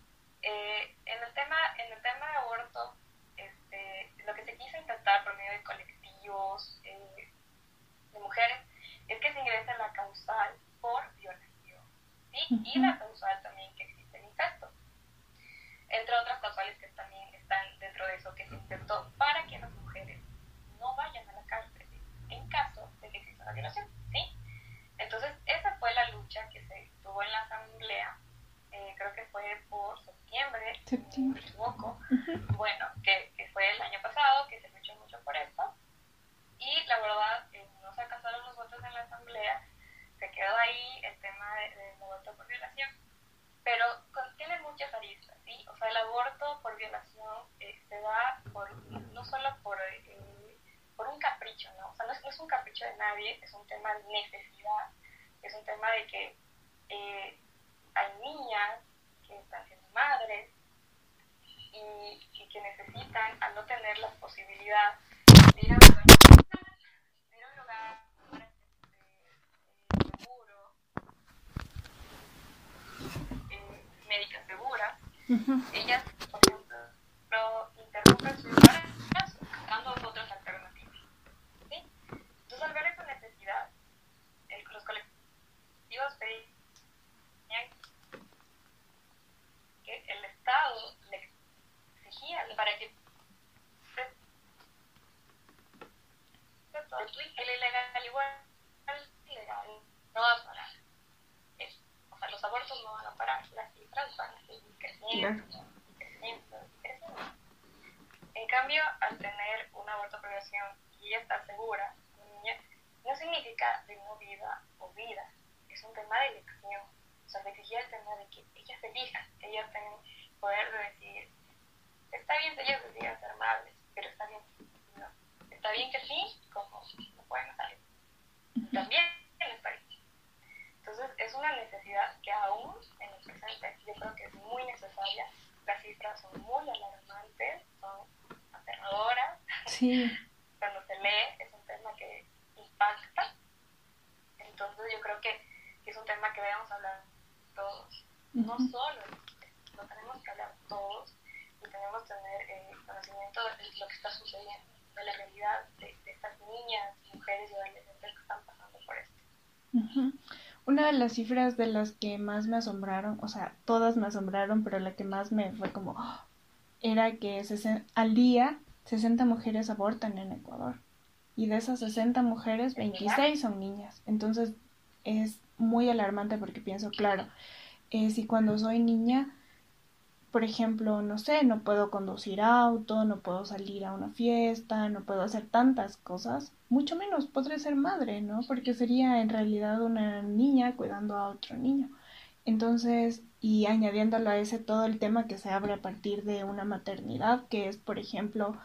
Eh, en, el tema, en el tema de aborto, este, lo que se quiso intentar por medio de colectivos eh, de mujeres es que se ingrese la causal por violación ¿sí? y la causal también que existe en incesto. Entre otras causales que también están dentro de eso que se intentó para que las mujeres no vayan a la cárcel en caso de que exista una violación. ¿sí? Entonces, esa fue la lucha que se tuvo en la asamblea septiembre. me equivoco. Bueno, que, que, fue el año pasado, que se luchó mucho por esto. Y la verdad, eh, no se alcanzaron los votos en la asamblea, se quedó ahí el tema del de, aborto por violación, pero con, tiene muchas aristas, ¿sí? O sea, el aborto por violación eh, se da por, no solo por, eh, por un capricho, ¿no? O sea, no es, no es, un capricho de nadie, es un tema de necesidad, es un tema de que eh, hay niñas que están siendo madres y, y, que necesitan, al no tener la posibilidad de ir a un lugar, de ir a un lugar este, seguro, eh, médica segura, uh -huh. ellas, por ejemplo, interrumpen su embarazo buscando otras alternativas. ¿sí? Entonces, al ver esa necesidad, el, los colectivos pedían que el Estado le exigía para que el ilegal igual ilegal no va a parar. Es, o sea, los abortos no van a parar, las cifras van a seguir creciendo, yeah. creciendo, creciendo. En cambio, al tener un aborto por violación y ella está segura, niña, no significa de no vida o vida, es un tema de elección. O sea, le exigía el tema de que ellas elijan, ellas tienen poder de decir, está bien si ellas deciden ser madres, pero está bien, no. Está bien que sí, como no pueden hacer. También está bien. Entonces, es una necesidad que aún en el presente yo creo que es muy necesaria. Las cifras son muy alarmantes, son aterradoras. Sí. Cuando se lee, es un tema que impacta. Entonces, yo creo que, que es un tema que debemos hablar todos. Uh -huh. No solo lo tenemos que hablar todos y tenemos que tener eh, conocimiento de lo que está sucediendo, de la realidad de, de estas niñas, mujeres y adolescentes que están pasando por esto. Uh -huh. Una de las cifras de las que más me asombraron, o sea, todas me asombraron, pero la que más me fue como, oh, era que al día 60 mujeres abortan en Ecuador. Y de esas 60 mujeres, 26 son niñas. Entonces es muy alarmante porque pienso, claro, eh, si cuando soy niña, por ejemplo, no sé, no puedo conducir auto, no puedo salir a una fiesta, no puedo hacer tantas cosas, mucho menos podré ser madre, ¿no? Porque sería en realidad una niña cuidando a otro niño. Entonces, y añadiéndolo a ese todo el tema que se abre a partir de una maternidad, que es, por ejemplo,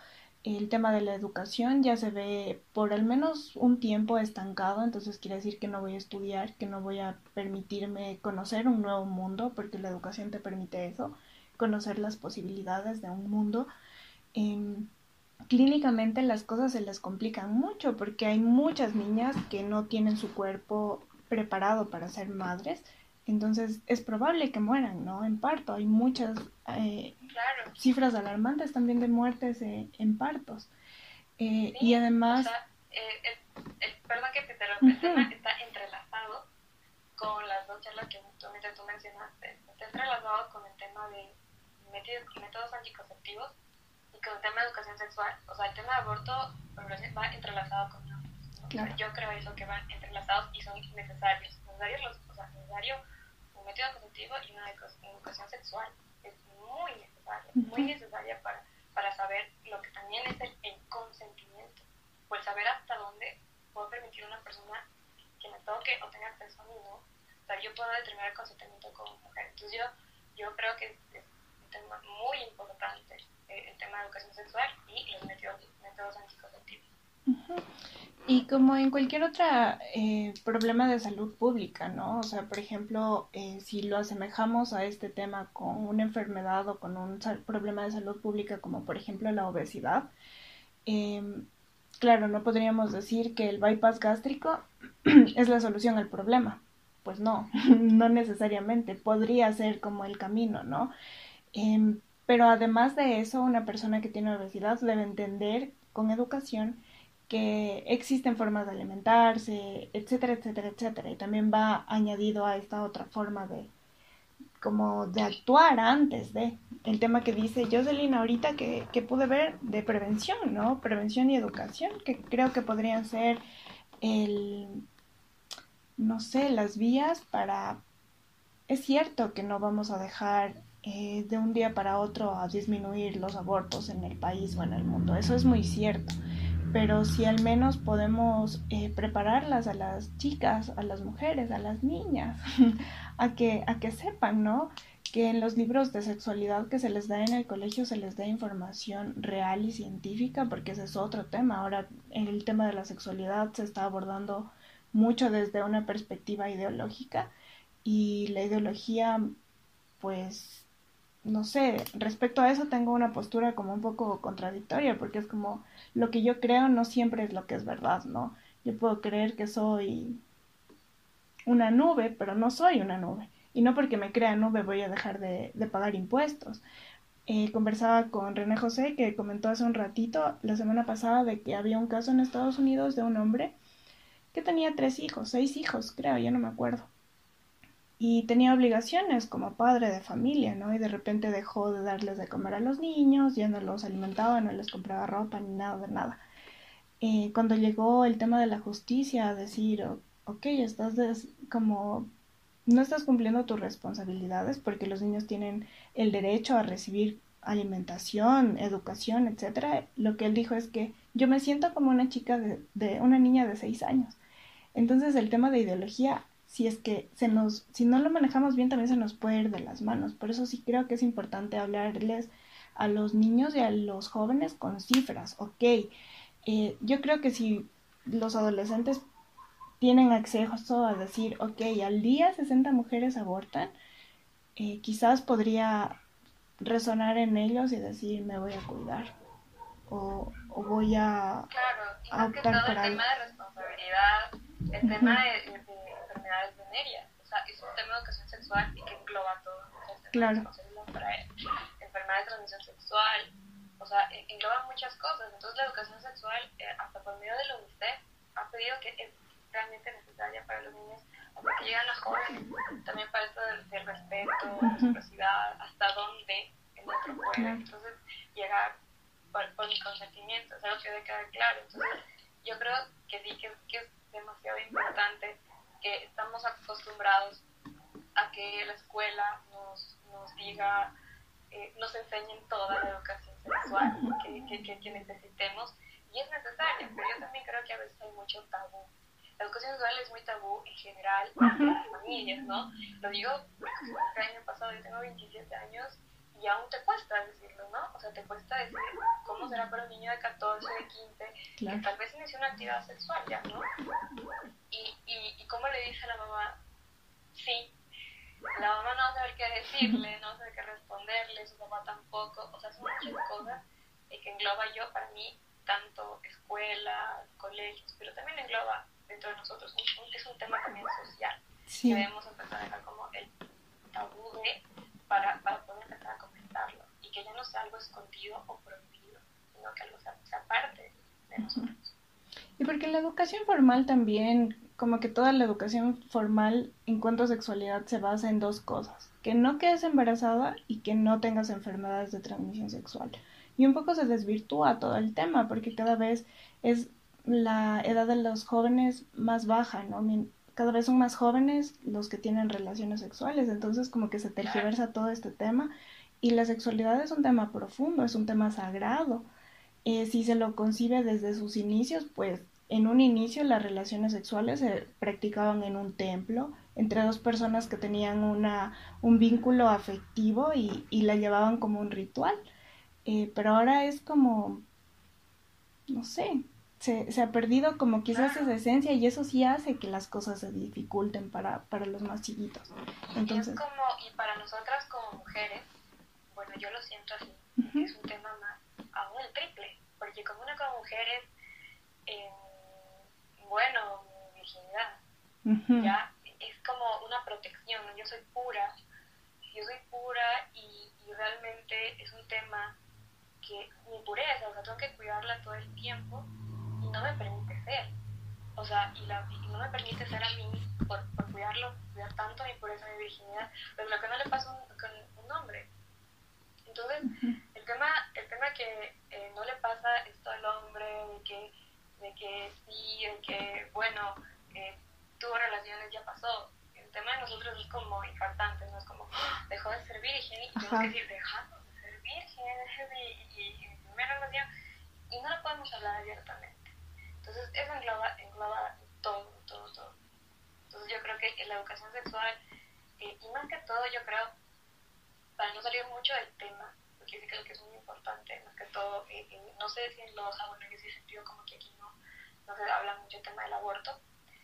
el tema de la educación ya se ve por al menos un tiempo estancado, entonces quiere decir que no voy a estudiar, que no voy a permitirme conocer un nuevo mundo, porque la educación te permite eso, conocer las posibilidades de un mundo. Eh, clínicamente las cosas se les complican mucho porque hay muchas niñas que no tienen su cuerpo preparado para ser madres, entonces es probable que mueran, ¿no? En parto. Hay muchas eh, claro. cifras alarmantes también de muertes eh, en partos. Eh, sí, y además... O sea, el, el, perdón que te interrumpa, uh -huh. el tema está entrelazado con las dos charlas que tú mencionaste. Está entrelazado con el tema de métodos anticonceptivos y con el tema de educación sexual. O sea, el tema de aborto va entrelazado con ¿no? claro. yo creo eso que van entrelazados y son necesarios. Necesarios los, o sea, necesario un método anticonceptivo y una educación sexual. Es muy necesaria, uh -huh. muy necesaria para, para saber lo que también es el, el consentimiento. Pues saber hasta dónde puedo permitir a una persona que me toque o tenga acceso a mí, ¿no? O sea, yo puedo determinar el consentimiento como mujer. Entonces yo, yo creo que es tema muy importante eh, el tema de educación sexual y los métodos, métodos anticonceptivos. Uh -huh. Y como en cualquier otro eh, problema de salud pública, ¿no? O sea, por ejemplo, eh, si lo asemejamos a este tema con una enfermedad o con un problema de salud pública como por ejemplo la obesidad, eh, claro, no podríamos decir que el bypass gástrico [clears throat] es la solución al problema. Pues no, [laughs] no necesariamente. Podría ser como el camino, ¿no? Eh, pero además de eso, una persona que tiene obesidad debe entender con educación que existen formas de alimentarse, etcétera, etcétera, etcétera. Y también va añadido a esta otra forma de como de actuar antes de el tema que dice Jocelyn ahorita que, que pude ver de prevención, ¿no? Prevención y educación, que creo que podrían ser el, no sé, las vías para... Es cierto que no vamos a dejar eh, de un día para otro a disminuir los abortos en el país o en el mundo. Eso es muy cierto. Pero si al menos podemos eh, prepararlas a las chicas, a las mujeres, a las niñas, [laughs] a que, a que sepan, ¿no? que en los libros de sexualidad que se les da en el colegio se les da información real y científica, porque ese es otro tema. Ahora el tema de la sexualidad se está abordando mucho desde una perspectiva ideológica y la ideología, pues, no sé, respecto a eso tengo una postura como un poco contradictoria, porque es como lo que yo creo no siempre es lo que es verdad, ¿no? Yo puedo creer que soy una nube, pero no soy una nube y no porque me crea nube voy a dejar de, pagar impuestos. Eh, conversaba con René José que comentó hace un ratito, la semana pasada, de que había un caso en Estados Unidos de un hombre que tenía tres hijos, seis hijos, creo, ya no me acuerdo. Y tenía obligaciones como padre de familia, ¿no? Y de repente dejó de darles de comer a los niños, ya no los alimentaba, no les compraba ropa ni nada de nada. Eh, cuando llegó el tema de la justicia a decir, ok, estás como no estás cumpliendo tus responsabilidades porque los niños tienen el derecho a recibir alimentación, educación, etcétera. Lo que él dijo es que yo me siento como una chica de, de, una niña de seis años. Entonces el tema de ideología, si es que se nos, si no lo manejamos bien, también se nos puede ir de las manos. Por eso sí creo que es importante hablarles a los niños y a los jóvenes con cifras. Ok, eh, yo creo que si los adolescentes tienen acceso a decir, ok, al día 60 mujeres abortan, eh, quizás podría resonar en ellos y decir, me voy a cuidar o, o voy a, claro, y optar que todo el tema de responsabilidad, el tema de, venéreas, o sea, es un tema de educación sexual y que engloba todo. claro. Para enfermedades de transmisión sexual, o sea, engloba muchas cosas. Entonces, la educación sexual, eh, hasta por medio de la UNICEF, ha pedido que realmente necesaria para los niños, hasta que llegan los jóvenes, también para esto del, respeto, la reciprocidad, hasta dónde el otro puede, entonces llegar por, el consentimiento, es algo que debe quedar claro, entonces yo creo que sí, que, que es demasiado importante estamos acostumbrados a que la escuela nos, nos diga, eh, nos enseñen toda la educación sexual que, que, necesitemos y es necesaria, pero yo también creo que a veces hay mucho tabú la educación sexual es muy tabú en general en las familias, ¿no? Lo digo el año pasado yo tengo 27 años y aún te cuesta decirlo, ¿no? O sea, te cuesta decir cómo será para un niño de 14, de 15, que tal vez inició una actividad sexual ya, ¿no? Y, y, y cómo le dice a la mamá, sí, la mamá no va a saber qué decirle, no va a saber qué responderle, su papá tampoco, o sea, son muchas cosas que engloba yo para mí, tanto escuela, colegios, pero también engloba dentro de nosotros. Es un tema también social que debemos empezar a dejar como el tabú de para, para poder empezar a comentarlo y que ya no sea algo escondido o prohibido, sino que algo sea, sea parte de nosotros. Y porque la educación formal también, como que toda la educación formal en cuanto a sexualidad se basa en dos cosas, que no quedes embarazada y que no tengas enfermedades de transmisión sexual. Y un poco se desvirtúa todo el tema porque cada vez es la edad de los jóvenes más baja, ¿no? Cada vez son más jóvenes los que tienen relaciones sexuales, entonces como que se tergiversa todo este tema y la sexualidad es un tema profundo, es un tema sagrado. Eh, si se lo concibe desde sus inicios, pues en un inicio las relaciones sexuales se practicaban en un templo entre dos personas que tenían una, un vínculo afectivo y, y la llevaban como un ritual. Eh, pero ahora es como, no sé, se, se ha perdido como quizás esa esencia y eso sí hace que las cosas se dificulten para, para los más chiquitos. Entonces, y, como, y para nosotras como mujeres, bueno, yo lo siento así, es un tema más, aún el triple, porque como una como mujeres, eh, bueno, mi virginidad, ya, es como una protección, yo soy pura, yo soy pura y, y realmente es un tema que mi pureza, o sea, tengo que cuidarla todo el tiempo no me permite ser. O sea, y, la, no me permite ser a mí por, por cuidarlo, cuidar tanto mi pureza, mi virginidad, pero lo que no le pasa con un hombre. Entonces, el tema, el tema que eh, no le pasa esto al hombre, de que, de que sí, de que, bueno, eh, tuvo relaciones, ya pasó. El tema de nosotros es como infartante, ¿no? Es como, ¡ah! dejó de ser virgen y tenemos que decir, dejando de ser virgen, y, y, y, y no lo podemos hablar abiertamente. Entonces, eso engloba, engloba todo, todo, todo. Entonces, yo creo que la educación sexual, eh, y más que todo, yo creo, para no salir mucho del tema, porque sí creo que es muy importante, más que todo, eh, eh, no sé si en los, ah, bueno, en ese sentido, como que aquí no, no se habla mucho del tema del aborto,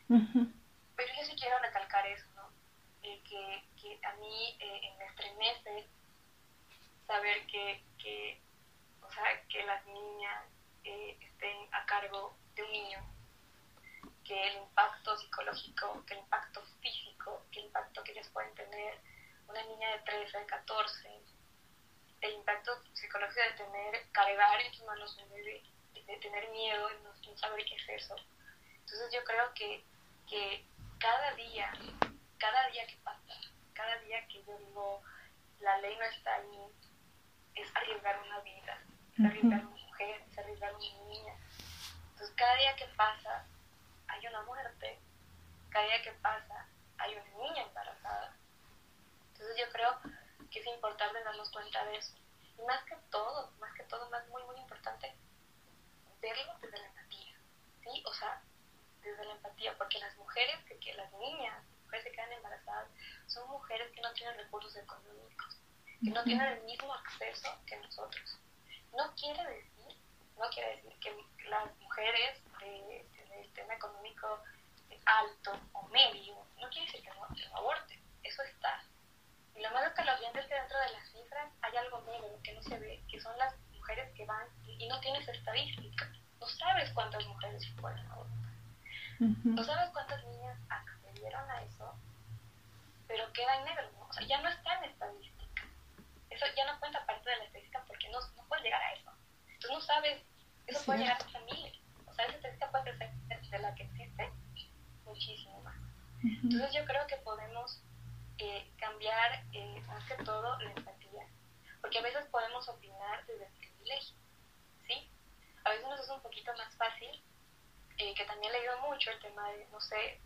pero yo sí quiero recalcar eso, ¿no? que, que a mí me estremece saber que, que, o sea, que las niñas estén a cargo de un niño, que el impacto psicológico, que el impacto físico, que el impacto que ellas pueden tener, una niña de 13, de 14, el impacto psicológico de tener, cargar en sus manos un bebé, de, tener miedo y no, saber qué es eso. Entonces yo creo que, que cada día, cada día que pasa, cada día que yo digo, la ley no está ahí, es arriesgar una vida, es arriesgar una mujer, es arriesgar una niña. Entonces cada día que pasa hay una muerte, cada día que pasa hay una niña embarazada. Entonces yo creo que es importante darnos cuenta de eso. Y más que todo, más que todo, más muy, muy importante, verlo desde la empatía. ¿Sí? O sea, desde la empatía, porque las mujeres, que, que las niñas, mujeres que quedan embarazadas, son mujeres que no tienen recursos económicos, que no tienen el mismo acceso que nosotros. No quiere decir, no quiere decir que las mujeres del tema económico alto o medio, no quiere decir que no, que no aborten, eso está. Y lo malo que lo es que dentro de las cifras hay algo negro que no se ve, que son las mujeres que van y no tienes estadísticas. No sabes cuántas mujeres fueron abortar. No sabes cuántas niñas accedieron a eso, pero queda en negro, ¿no? O sea, ya no está en estadística. Eso ya no cuenta parte de la estadística porque no, no puedes llegar a eso. Tú no sabes, eso puede llegar a tu familia. O sea, esa estadística puede ser de la que existe muchísimo más. Entonces yo creo que podemos eh, cambiar eh, más que todo la empatía, porque a veces podemos opinar desde el privilegio, ¿sí? A veces nos es un poquito más fácil, eh, que también he leído mucho el tema de, no sé,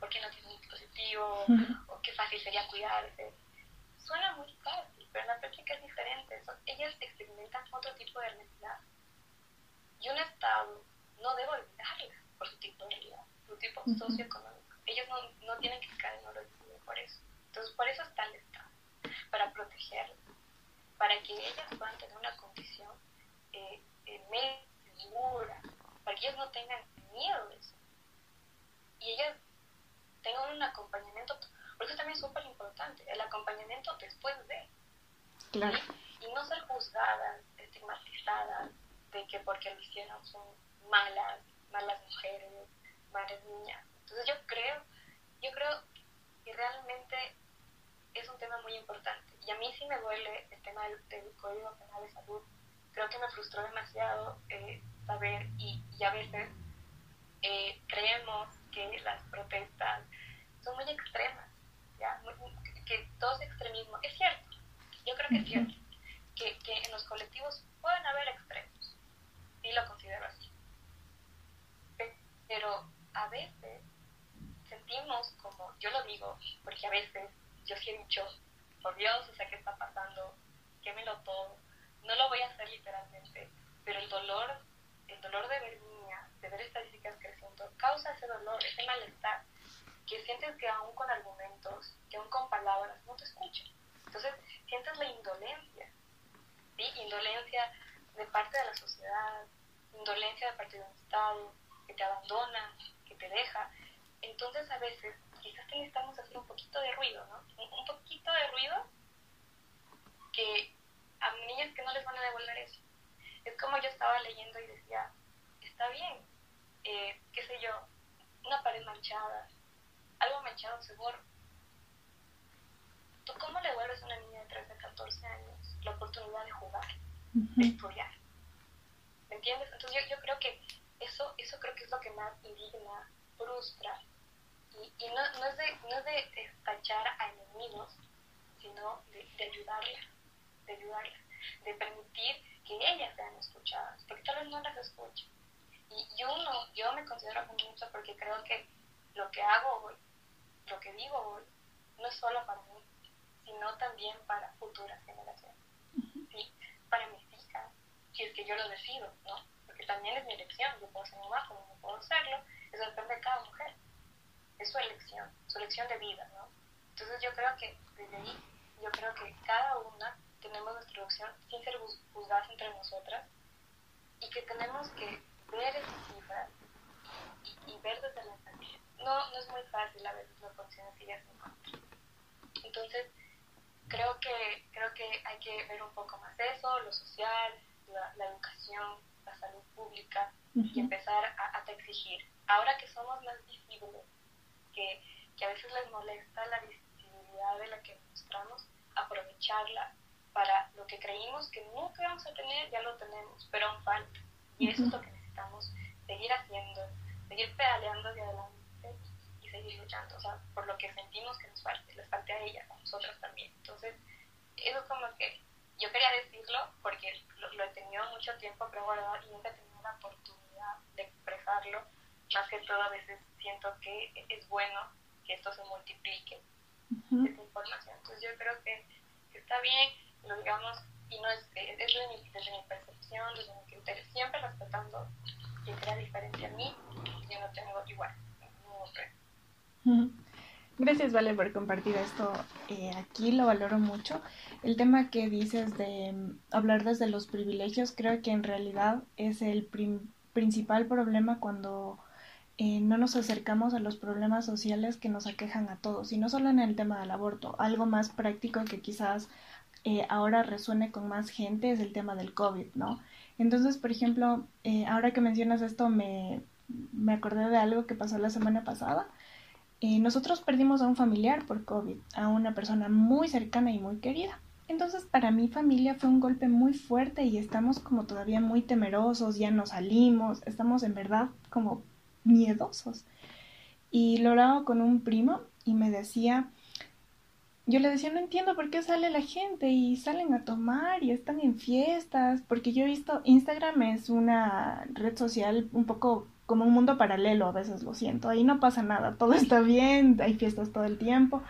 por qué no tiene un dispositivo, o qué fácil sería cuidarse. Suena muy fácil, pero en la práctica es diferente. ellas experimentan otro tipo de realidad. Y un Estado no debe olvidarlas por su tipo de realidad, su tipo socioeconómico. Ellos no, no tienen que caer en lo por eso. Entonces, por eso está el Estado, para protegerlas, para que ellas puedan tener una condición eh, eh segura, para que ellas no tengan miedo de eso. Y ellas tengan un acompañamiento, porque eso también es súper importante, el acompañamiento después de. Claro. Y no ser juzgadas, estigmatizadas, de que porque lo hicieron son malas, malas mujeres, malas niñas. Entonces yo creo, yo creo y realmente es un tema muy importante. Y a mí sí me duele el tema del, Código Penal de Salud. Creo que me frustró demasiado eh, saber y, y, a veces eh, creemos que las protestas son muy extremas, ¿ya? que todo es extremismo. Es cierto, yo creo que es cierto, que, que en los colectivos pueden haber extremos, sí lo considero así. Pero a veces sentimos como, yo lo digo, porque a veces yo sí he dicho, por Dios, o sea, ¿qué está pasando? Quémelo todo. No lo voy a hacer literalmente, pero el dolor, el dolor de ver niñas, de ver estadísticas creciendo, causa ese dolor, ese malestar, que sientes que aún con argumentos, que aún con palabras, no te escuchan. Entonces, sientes la indolencia, ¿sí? Indolencia de parte de la sociedad, indolencia de parte de un Estado, que te abandona, que te deja. Entonces a veces quizás necesitamos hacer un poquito de ruido, ¿no? Un, poquito de ruido que a niñas que no les van a devolver eso. Es como yo estaba leyendo y decía, está bien, eh, qué sé yo, una pared manchada, algo manchado seguro. ¿Tú cómo le devuelves a una niña de 13, 14 años la oportunidad de jugar, de estudiar? ¿Me entiendes? Entonces yo, yo creo que eso, eso creo que es lo que más indigna, frustra y, no, no, es de, no es de tachar a enemigos, sino de, de ayudarlas, de ayudarlas, de permitir que ellas sean escuchadas, porque tal vez no las escuchen. Y yo, no, yo me considero feminista porque creo que lo que hago hoy lo que digo hoy no es solo para mí, sino también para futuras generaciones, ¿sí? para mis hijas, si es que yo lo decido, ¿no? Porque también es mi elección, yo puedo ser mamá como no puedo serlo, eso depende de cada mujer, es su elección, su elección de vida, ¿no? Entonces yo creo que desde ahí, yo creo que cada una tenemos nuestra elección sin ser juzgadas entre nosotras y que tenemos que ver esas cifras y, ver desde la empatía. No, no es muy fácil a veces las condiciones que ya se encuentran. Entonces, creo que, creo que hay que ver un poco más eso, lo social, la, educación, la salud pública y empezar a, a, exigir. Ahora que somos más visibles, que, que a veces les molesta la visibilidad de la que mostramos, aprovecharla para lo que creímos que nunca íbamos a tener, ya lo tenemos, pero aún falta. Y eso es lo que necesitamos seguir haciendo, seguir pedaleando hacia adelante seguir luchando, o sea, por lo que sentimos que nos falta, les falta a ella, a nosotros también. Entonces, eso es como que yo quería decirlo porque lo, he tenido mucho tiempo pero guardado y nunca he tenido la oportunidad de expresarlo. Más que todo, a veces siento que es bueno que esto se multiplique, esta información. Entonces, yo creo que, está bien, lo digamos, y no es, es desde, mi, desde mi percepción, desde mi criterio, siempre respetando que crea diferente a mí, yo no tengo igual. No, Gracias, Vale, por compartir esto eh, aquí, lo valoro mucho. El tema que dices de mm, hablar desde los privilegios, creo que en realidad es el principal problema cuando eh, no nos acercamos a los problemas sociales que nos aquejan a todos, y no solo en el tema del aborto, algo más práctico que quizás eh, ahora resuene con más gente es el tema del COVID, ¿no? Entonces, por ejemplo, ahora que mencionas esto, me, me acordé de algo que pasó la semana pasada nosotros perdimos a un familiar por COVID, a una persona muy cercana y muy querida. Entonces para mi familia fue un golpe muy fuerte y estamos como todavía muy temerosos, ya no salimos, estamos en verdad como miedosos. Y lo hablaba con un primo y me decía, yo le decía, no entiendo por qué sale la gente y salen a tomar y están en fiestas, porque yo he visto, Instagram es una red social un poco como un mundo paralelo, a veces lo siento, ahí no pasa nada, todo [laughs] está bien, hay fiestas todo el tiempo.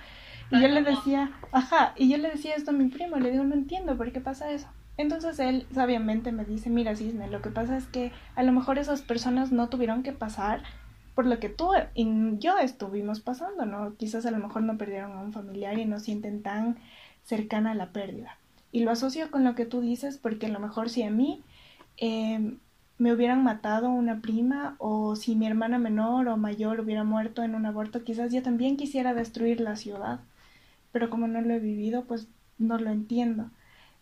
Y yo le decía, ajá, y yo le decía esto a mi primo, le digo, no entiendo por qué pasa eso. Entonces él sabiamente me dice, mira Cisne, lo que pasa es que a lo mejor esas personas no tuvieron que pasar por lo que tú y yo estuvimos pasando, ¿no? Quizás a lo mejor no perdieron a un familiar y no sienten tan cercana a la pérdida. Y lo asocio con lo que tú dices porque a lo mejor si a mí eh, me hubieran matado una prima o si mi hermana menor o mayor hubiera muerto en un aborto, quizás yo también quisiera destruir la ciudad, pero como no lo he vivido, pues no lo entiendo.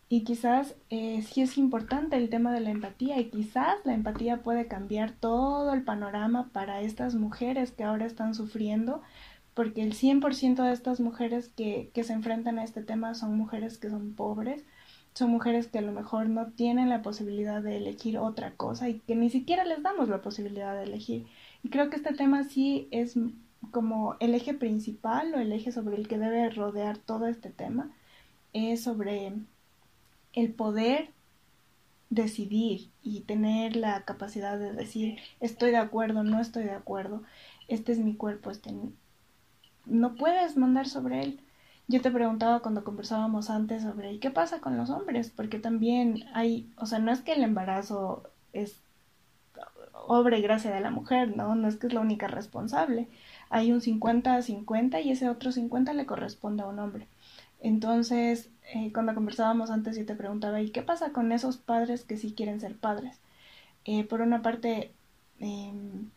Y quizás eh, sí es importante el tema de la empatía y quizás la empatía puede cambiar todo el panorama para estas mujeres que ahora están sufriendo, porque el 100% de estas mujeres que, que se enfrentan a este tema son mujeres que son pobres, son mujeres que a lo mejor no tienen la posibilidad de elegir otra cosa y que ni siquiera les damos la posibilidad de elegir. Y creo que este tema sí es como el eje principal o el eje sobre el que debe rodear todo este tema, es sobre el poder decidir y tener la capacidad de decir estoy de acuerdo, no estoy de acuerdo, este es mi cuerpo, este no puedes mandar sobre él. Yo te preguntaba cuando conversábamos antes sobre qué pasa con los hombres, porque también hay, o sea, no es que el embarazo es obra y gracia de la mujer, ¿no? No es que es la única responsable. Hay un 50-50 y ese otro 50 le corresponde a un hombre. Entonces, eh, cuando conversábamos antes yo te preguntaba, ¿y qué pasa con esos padres que sí quieren ser padres? Eh, por una parte, em,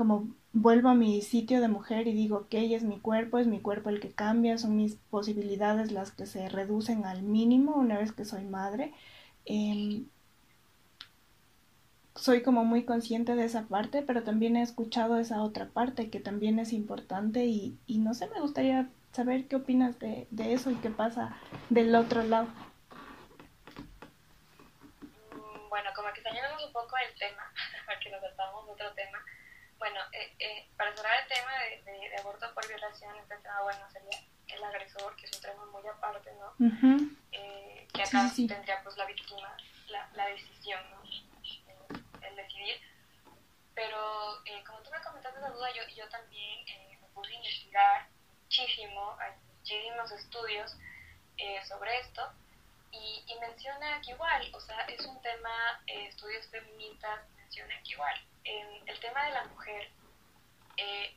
como vuelvo a mi sitio de mujer y digo, ok, es mi cuerpo, es mi cuerpo el que cambia, son mis posibilidades las que se reducen al mínimo una vez que soy madre. Em, soy como muy consciente de esa parte, pero también he escuchado esa otra parte que también es importante y, y no sé, me gustaría saber qué opinas de, de eso y qué pasa del otro lado. Mm, bueno, como que salimos un poco el tema, [laughs] porque nos saltamos otro tema bueno, eh, eh, para cerrar el tema de, de, aborto por violación, este tema, bueno, sería el agresor, que es un tema muy aparte, ¿no? eh, que acá tendría pues la víctima la, la decisión, ¿no? El, decidir. Pero eh, como tú me comentaste esa duda, yo, yo también eh, me puse a investigar muchísimo, hay muchísimos estudios eh, sobre esto, y, menciona que igual, o sea, es un tema, eh, estudios feministas mencionan que igual, en el tema de la mujer, eh,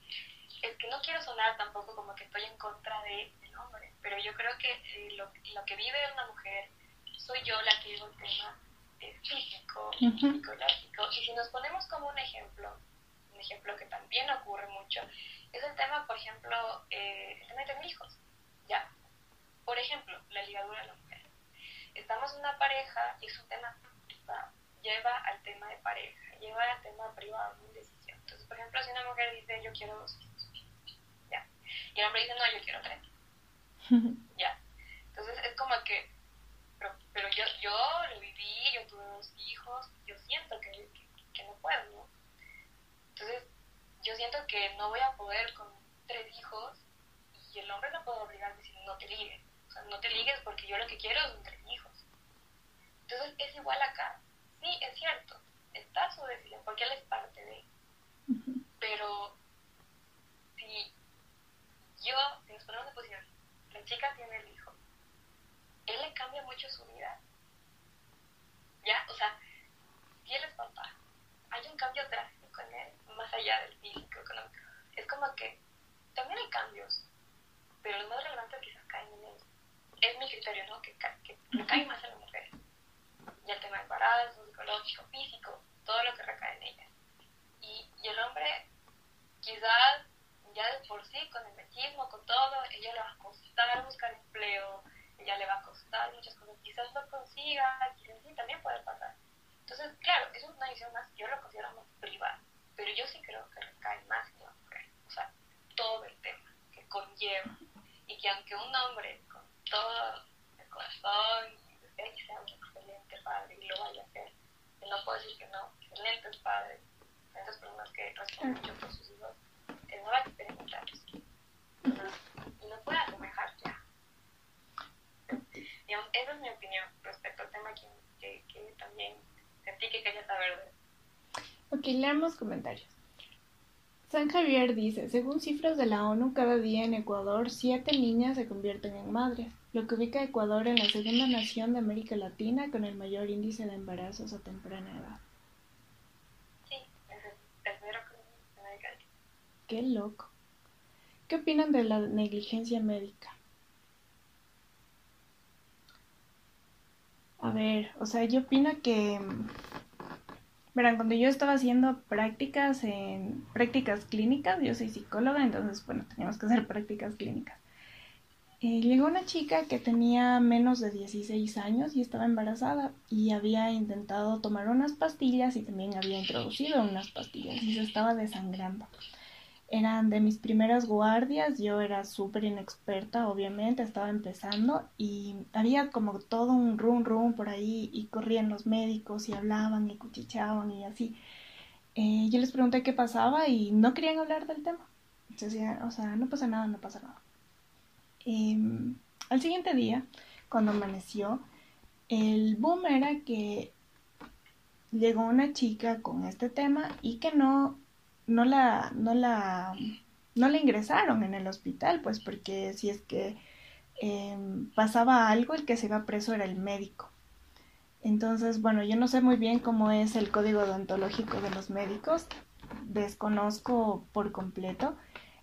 es que no quiero sonar tampoco como que estoy en contra de, del hombre, pero yo creo que eh, lo, lo, que vive una mujer soy yo la que vivo el tema físico, psicológico, y si nos ponemos como un ejemplo, un ejemplo que también ocurre mucho, es el tema, por ejemplo, el tema de tener hijos, ¿ya? Por ejemplo, la ligadura de la mujer estamos en una pareja y es un tema lleva al tema de pareja, lleva al tema privado, una decisión. Entonces, por ejemplo, si una mujer dice, yo quiero dos hijos, ya, y el hombre dice, no, yo quiero tres, [laughs] ya. Entonces, es como que, pero, pero yo, yo lo viví, yo tuve dos hijos, yo siento que, que, que no puedo, ¿no? Entonces, yo siento que no voy a poder con tres hijos y el hombre no puede obligarme si no te ligues. O sea, no te ligues porque yo lo que quiero es un tres entonces es igual acá. Sí, es cierto, está su decisión porque él es parte de. Pero si yo, si nos ponemos en posición, la chica tiene el hijo, él le cambia mucho su vida. ¿Ya? O sea, si él es papá, hay un cambio drástico en él, más allá del físico, económico. Es como que también hay cambios, pero los más relevantes quizás caen en él. Es mi criterio, ¿no? Que, que le cae más a la mujer ya el tema del embarazo, psicológico, físico, todo lo que recae en ella. Y, y el hombre, quizás ya de por sí, con el machismo, con todo, ella le va a costar buscar empleo, ella le va a costar muchas cosas, quizás lo consiga, quizás sí, también puede pasar. Entonces, claro, eso es una visión más, yo lo considero más privada, pero yo sí creo que recae más en la mujer, o sea, todo el tema que conlleva, y que aunque un hombre con todo el corazón y sea un padre y lo vaya a hacer. No puedo decir que no, excelentes padres, excelentes personas que responden mucho por sus hijos, que no va a experimentar. Y no puede asemejar ya. Digamos, esa es mi opinión respecto al tema que, que, también sentí que quería saber de. Ok, leamos comentarios. San Javier dice, según cifras de la ONU, cada día en Ecuador siete niñas se convierten en madres, lo que ubica a Ecuador en la segunda nación de América Latina con el mayor índice de embarazos a temprana edad. Sí, es el primero Qué loco. ¿Qué opinan de la negligencia médica? A ver, o sea, yo opino que Verán, cuando yo estaba haciendo prácticas en prácticas clínicas, yo soy psicóloga, entonces, bueno, teníamos que hacer prácticas clínicas. Eh, llegó una chica que tenía menos de 16 años y estaba embarazada y había intentado tomar unas pastillas y también había introducido unas pastillas y se estaba desangrando eran de mis primeras guardias, yo era súper inexperta, obviamente, estaba empezando y había como todo un rum rum por ahí y corrían los médicos y hablaban y cuchicheaban y así. Eh, yo les pregunté qué pasaba y no querían hablar del tema. Entonces, o sea, no pasa nada, no pasa nada. Em, al siguiente día, cuando amaneció, el boom era que llegó una chica con este tema y que no no la, no la, no la ingresaron en el hospital, pues porque si es que em, pasaba algo, el que se iba preso era el médico. Entonces, bueno, yo no sé muy bien cómo es el código odontológico de los médicos, desconozco por completo,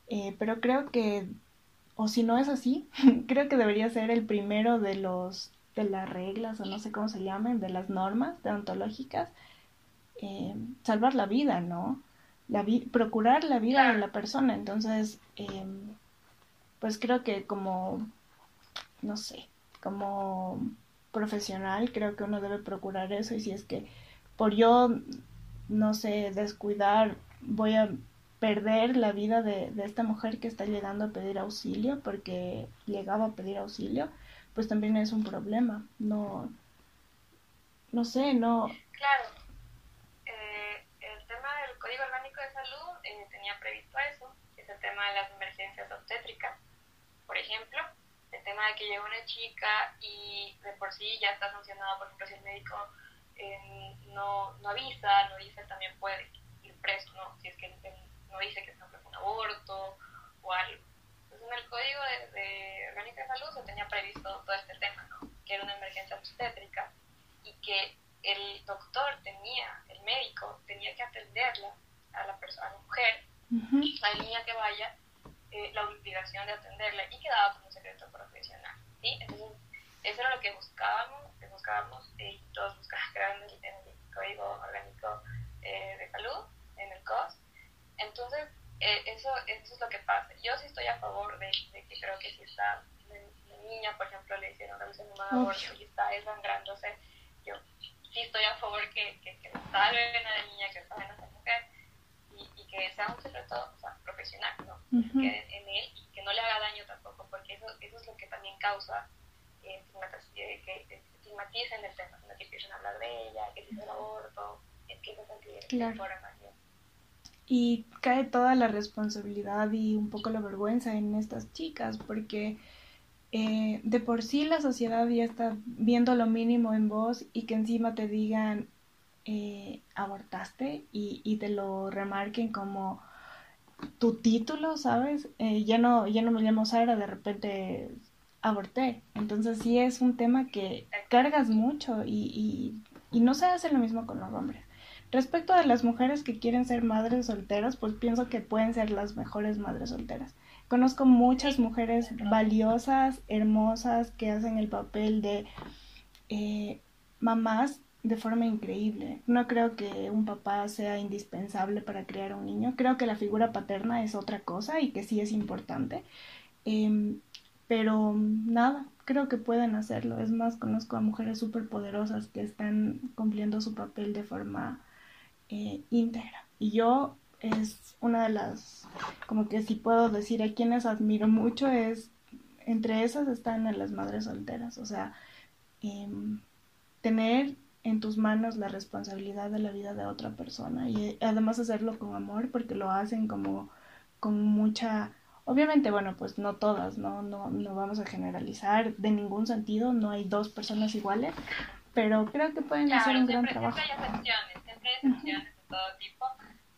eh, pero creo que, o si no es así, [laughs] creo que debería ser el primero de los de las reglas o no sé cómo se llamen, de las normas deontológicas, eh, salvar la vida, ¿no? la procurar la vida de la persona. Entonces, em, pues creo que como, no sé, como profesional creo que uno debe procurar eso y si es que por yo, no sé, descuidar, voy a perder la vida de, de esta mujer que está llegando a pedir auxilio porque llegaba a pedir auxilio, pues también es un problema. No, no sé, no. Claro Código Orgánico de Salud eh, tenía previsto eso, es el tema de las emergencias obstétricas, por ejemplo, el tema de que llega una chica y de por sí ya está sancionado, por ejemplo, si el médico eh, no, no avisa, no dice, también puede ir preso, ¿no? Si es que no dice que es un aborto o algo. Entonces en el código de, de orgánica de salud se tenía previsto todo este tema, ¿no? que era una emergencia obstétrica y que el doctor tenía, el médico tenía que atenderla a la persona, a la mujer, a la niña que vaya, eh, la obligación de atenderla y quedaba como secreto profesional. ¿sí? Entonces, eso era lo que buscábamos, que buscábamos y todos buscaban [laughs] en el, Código Orgánico eh, de Salud, en el COS. Entonces, eh, eso, eso es lo que pasa. Yo sí estoy a favor de, que creo que si está la niña, por ejemplo, le hicieron una revisión de aborto y está desangrándose, yo sí estoy a favor que, que, que salven a la niña, que salven a esa mujer y, y que sea un secreto o sea, profesional, ¿no? Que en él y que no le haga daño tampoco, porque eso, eso es lo que también causa eh, eh que estigmaticen el tema, que empiecen a hablar de ella, que si es el aborto, empiezan a sentir claro. forma, y cae toda la responsabilidad y un poco la vergüenza en estas chicas porque eh, de por sí la sociedad ya está viendo lo mínimo en vos y que encima te digan eh, abortaste y, te lo remarquen como tu título, ¿sabes? Eh, ya no ya no me llamo Sara, de repente aborté. Entonces sí es un tema que cargas mucho y, y no se hace lo mismo con los hombres. Respecto a las mujeres que quieren ser madres solteras, pues pienso que pueden ser las mejores madres solteras. Conozco muchas mujeres valiosas, hermosas, que hacen el papel de eh, mamás de forma increíble. No creo que un papá sea indispensable para criar a un niño. Creo que la figura paterna es otra cosa y que sí es importante. Em, pero nada, creo que pueden hacerlo. Es más, conozco a mujeres súper poderosas que están cumpliendo su papel de forma eh, íntegra. Y yo es una de las, como que si puedo decir a quienes admiro mucho, es, entre esas están a las madres solteras, o sea, em, tener en tus manos la responsabilidad de la vida de otra persona y además hacerlo con amor porque lo hacen como con mucha obviamente bueno pues no todas no no no vamos a generalizar de ningún sentido no hay dos personas iguales pero creo que pueden hacer un gran trabajo. excepciones de todo tipo,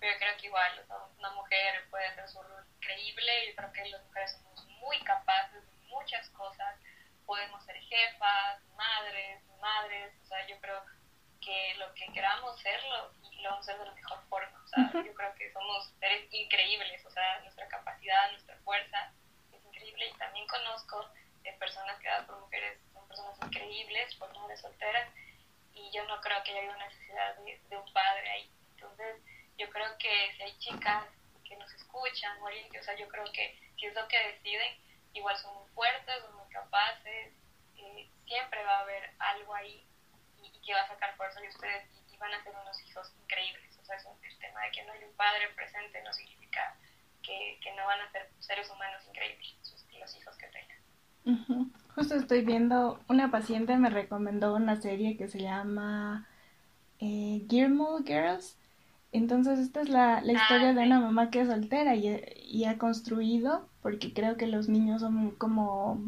pero creo que igual una mujer puede hacer su rol increíble, yo creo que las mujeres somos muy capaces de muchas cosas, podemos ser jefas, madres, madres, o sea, yo creo que lo que queramos serlo y lo vamos a hacer de la mejor forma, o sea, yo creo que somos seres increíbles, o sea, nuestra capacidad, nuestra fuerza es increíble y también conozco eh, personas creadas por mujeres, personas increíbles, por madres solteras, y yo no creo que haya una necesidad de, un padre ahí. Entonces, yo creo que si hay chicas que nos escuchan, o sea, yo creo que si es lo que deciden, igual son muy fuertes, son muy capaces, eh, siempre va a haber algo ahí y, que va a sacar fuerza de ustedes y, van a ser unos hijos increíbles. O sea, es un, el tema de que no hay un padre presente no significa que, que no van a ser seres humanos increíbles los hijos que tengan. Justo estoy viendo, una paciente me recomendó una serie que se llama eh, Gilmore Girls. Entonces esta es la, la historia ah, de una mamá que es soltera y, y, ha construido, porque creo que los niños son como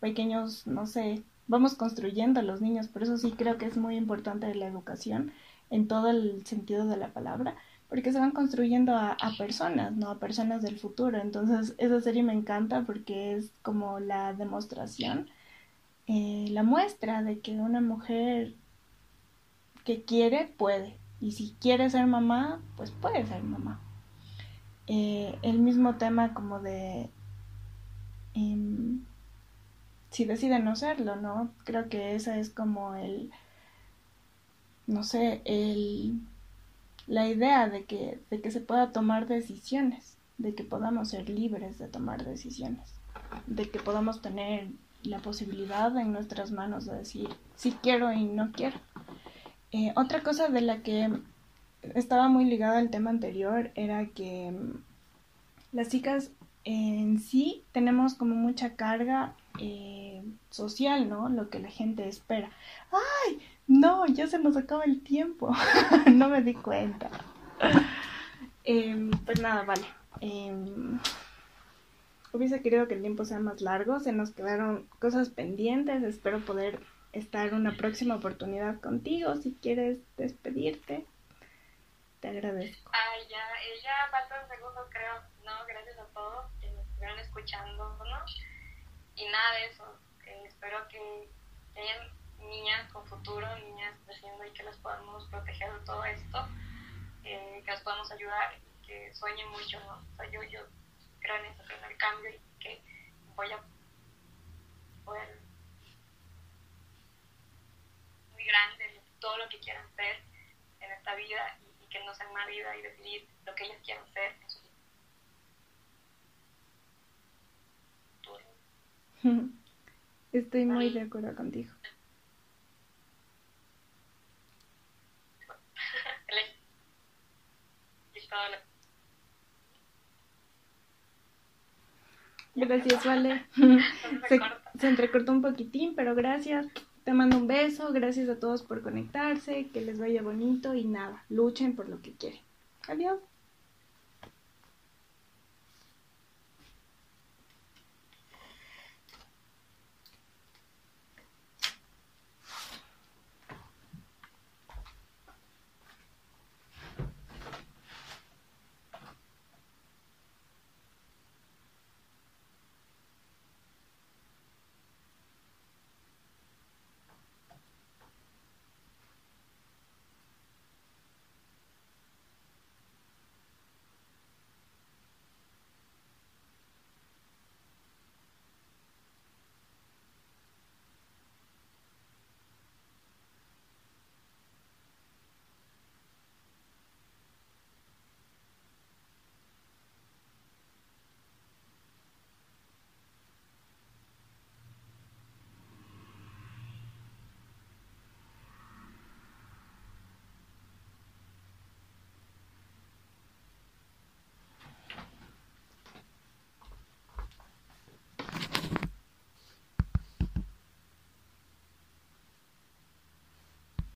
pequeños, no sé, vamos construyendo a los niños, por eso sí creo que es muy importante la educación en todo el sentido de la palabra porque se van construyendo a, personas, ¿no? A personas del futuro. Entonces, esa serie me encanta porque es como la demostración, eh, la muestra de que una mujer que quiere, puede. Y si quiere ser mamá, pues puede ser mamá. Eh, el mismo tema como de em, si decide no serlo, ¿no? Creo que esa es como el, no sé, el la idea de que, de que se pueda tomar decisiones, de que podamos ser libres de tomar decisiones, de que podamos tener la posibilidad en nuestras manos de decir si quiero y no quiero. Eh, otra cosa de la que estaba muy ligada al tema anterior era que mm, las chicas en sí tenemos como mucha carga eh, social, ¿no? Lo que la gente espera. ¡Ay! No, ya se nos acaba el tiempo. [laughs] no me di cuenta. Em, pues nada, vale. Em, hubiese querido que el tiempo sea más largo. Se nos quedaron cosas pendientes. Espero poder estar una próxima oportunidad contigo. Si quieres despedirte, te agradezco. Ay, ya, ya falta un segundo, creo. No, gracias a todos estuvieron escuchando, ¿no? Y nada de eso. Eh, espero que, que hayan niñas con futuro, niñas creciendo y que las podamos proteger de todo esto, eh, que las podamos ayudar y que sueñen mucho, ¿no? O sea, yo, yo creo en eso, en el cambio y que voy a poder muy grande todo lo que quieran ser en esta vida y, y que no sean una vida y decidir lo que ellas quieran ser en su futuro. [laughs] Estoy muy de acuerdo contigo. Gracias, Vale. [laughs] Se, se entrecortó un poquitín, pero gracias. Te mando un beso. Gracias a todos por conectarse. Que les vaya bonito y nada, luchen por lo que quieren. Adiós.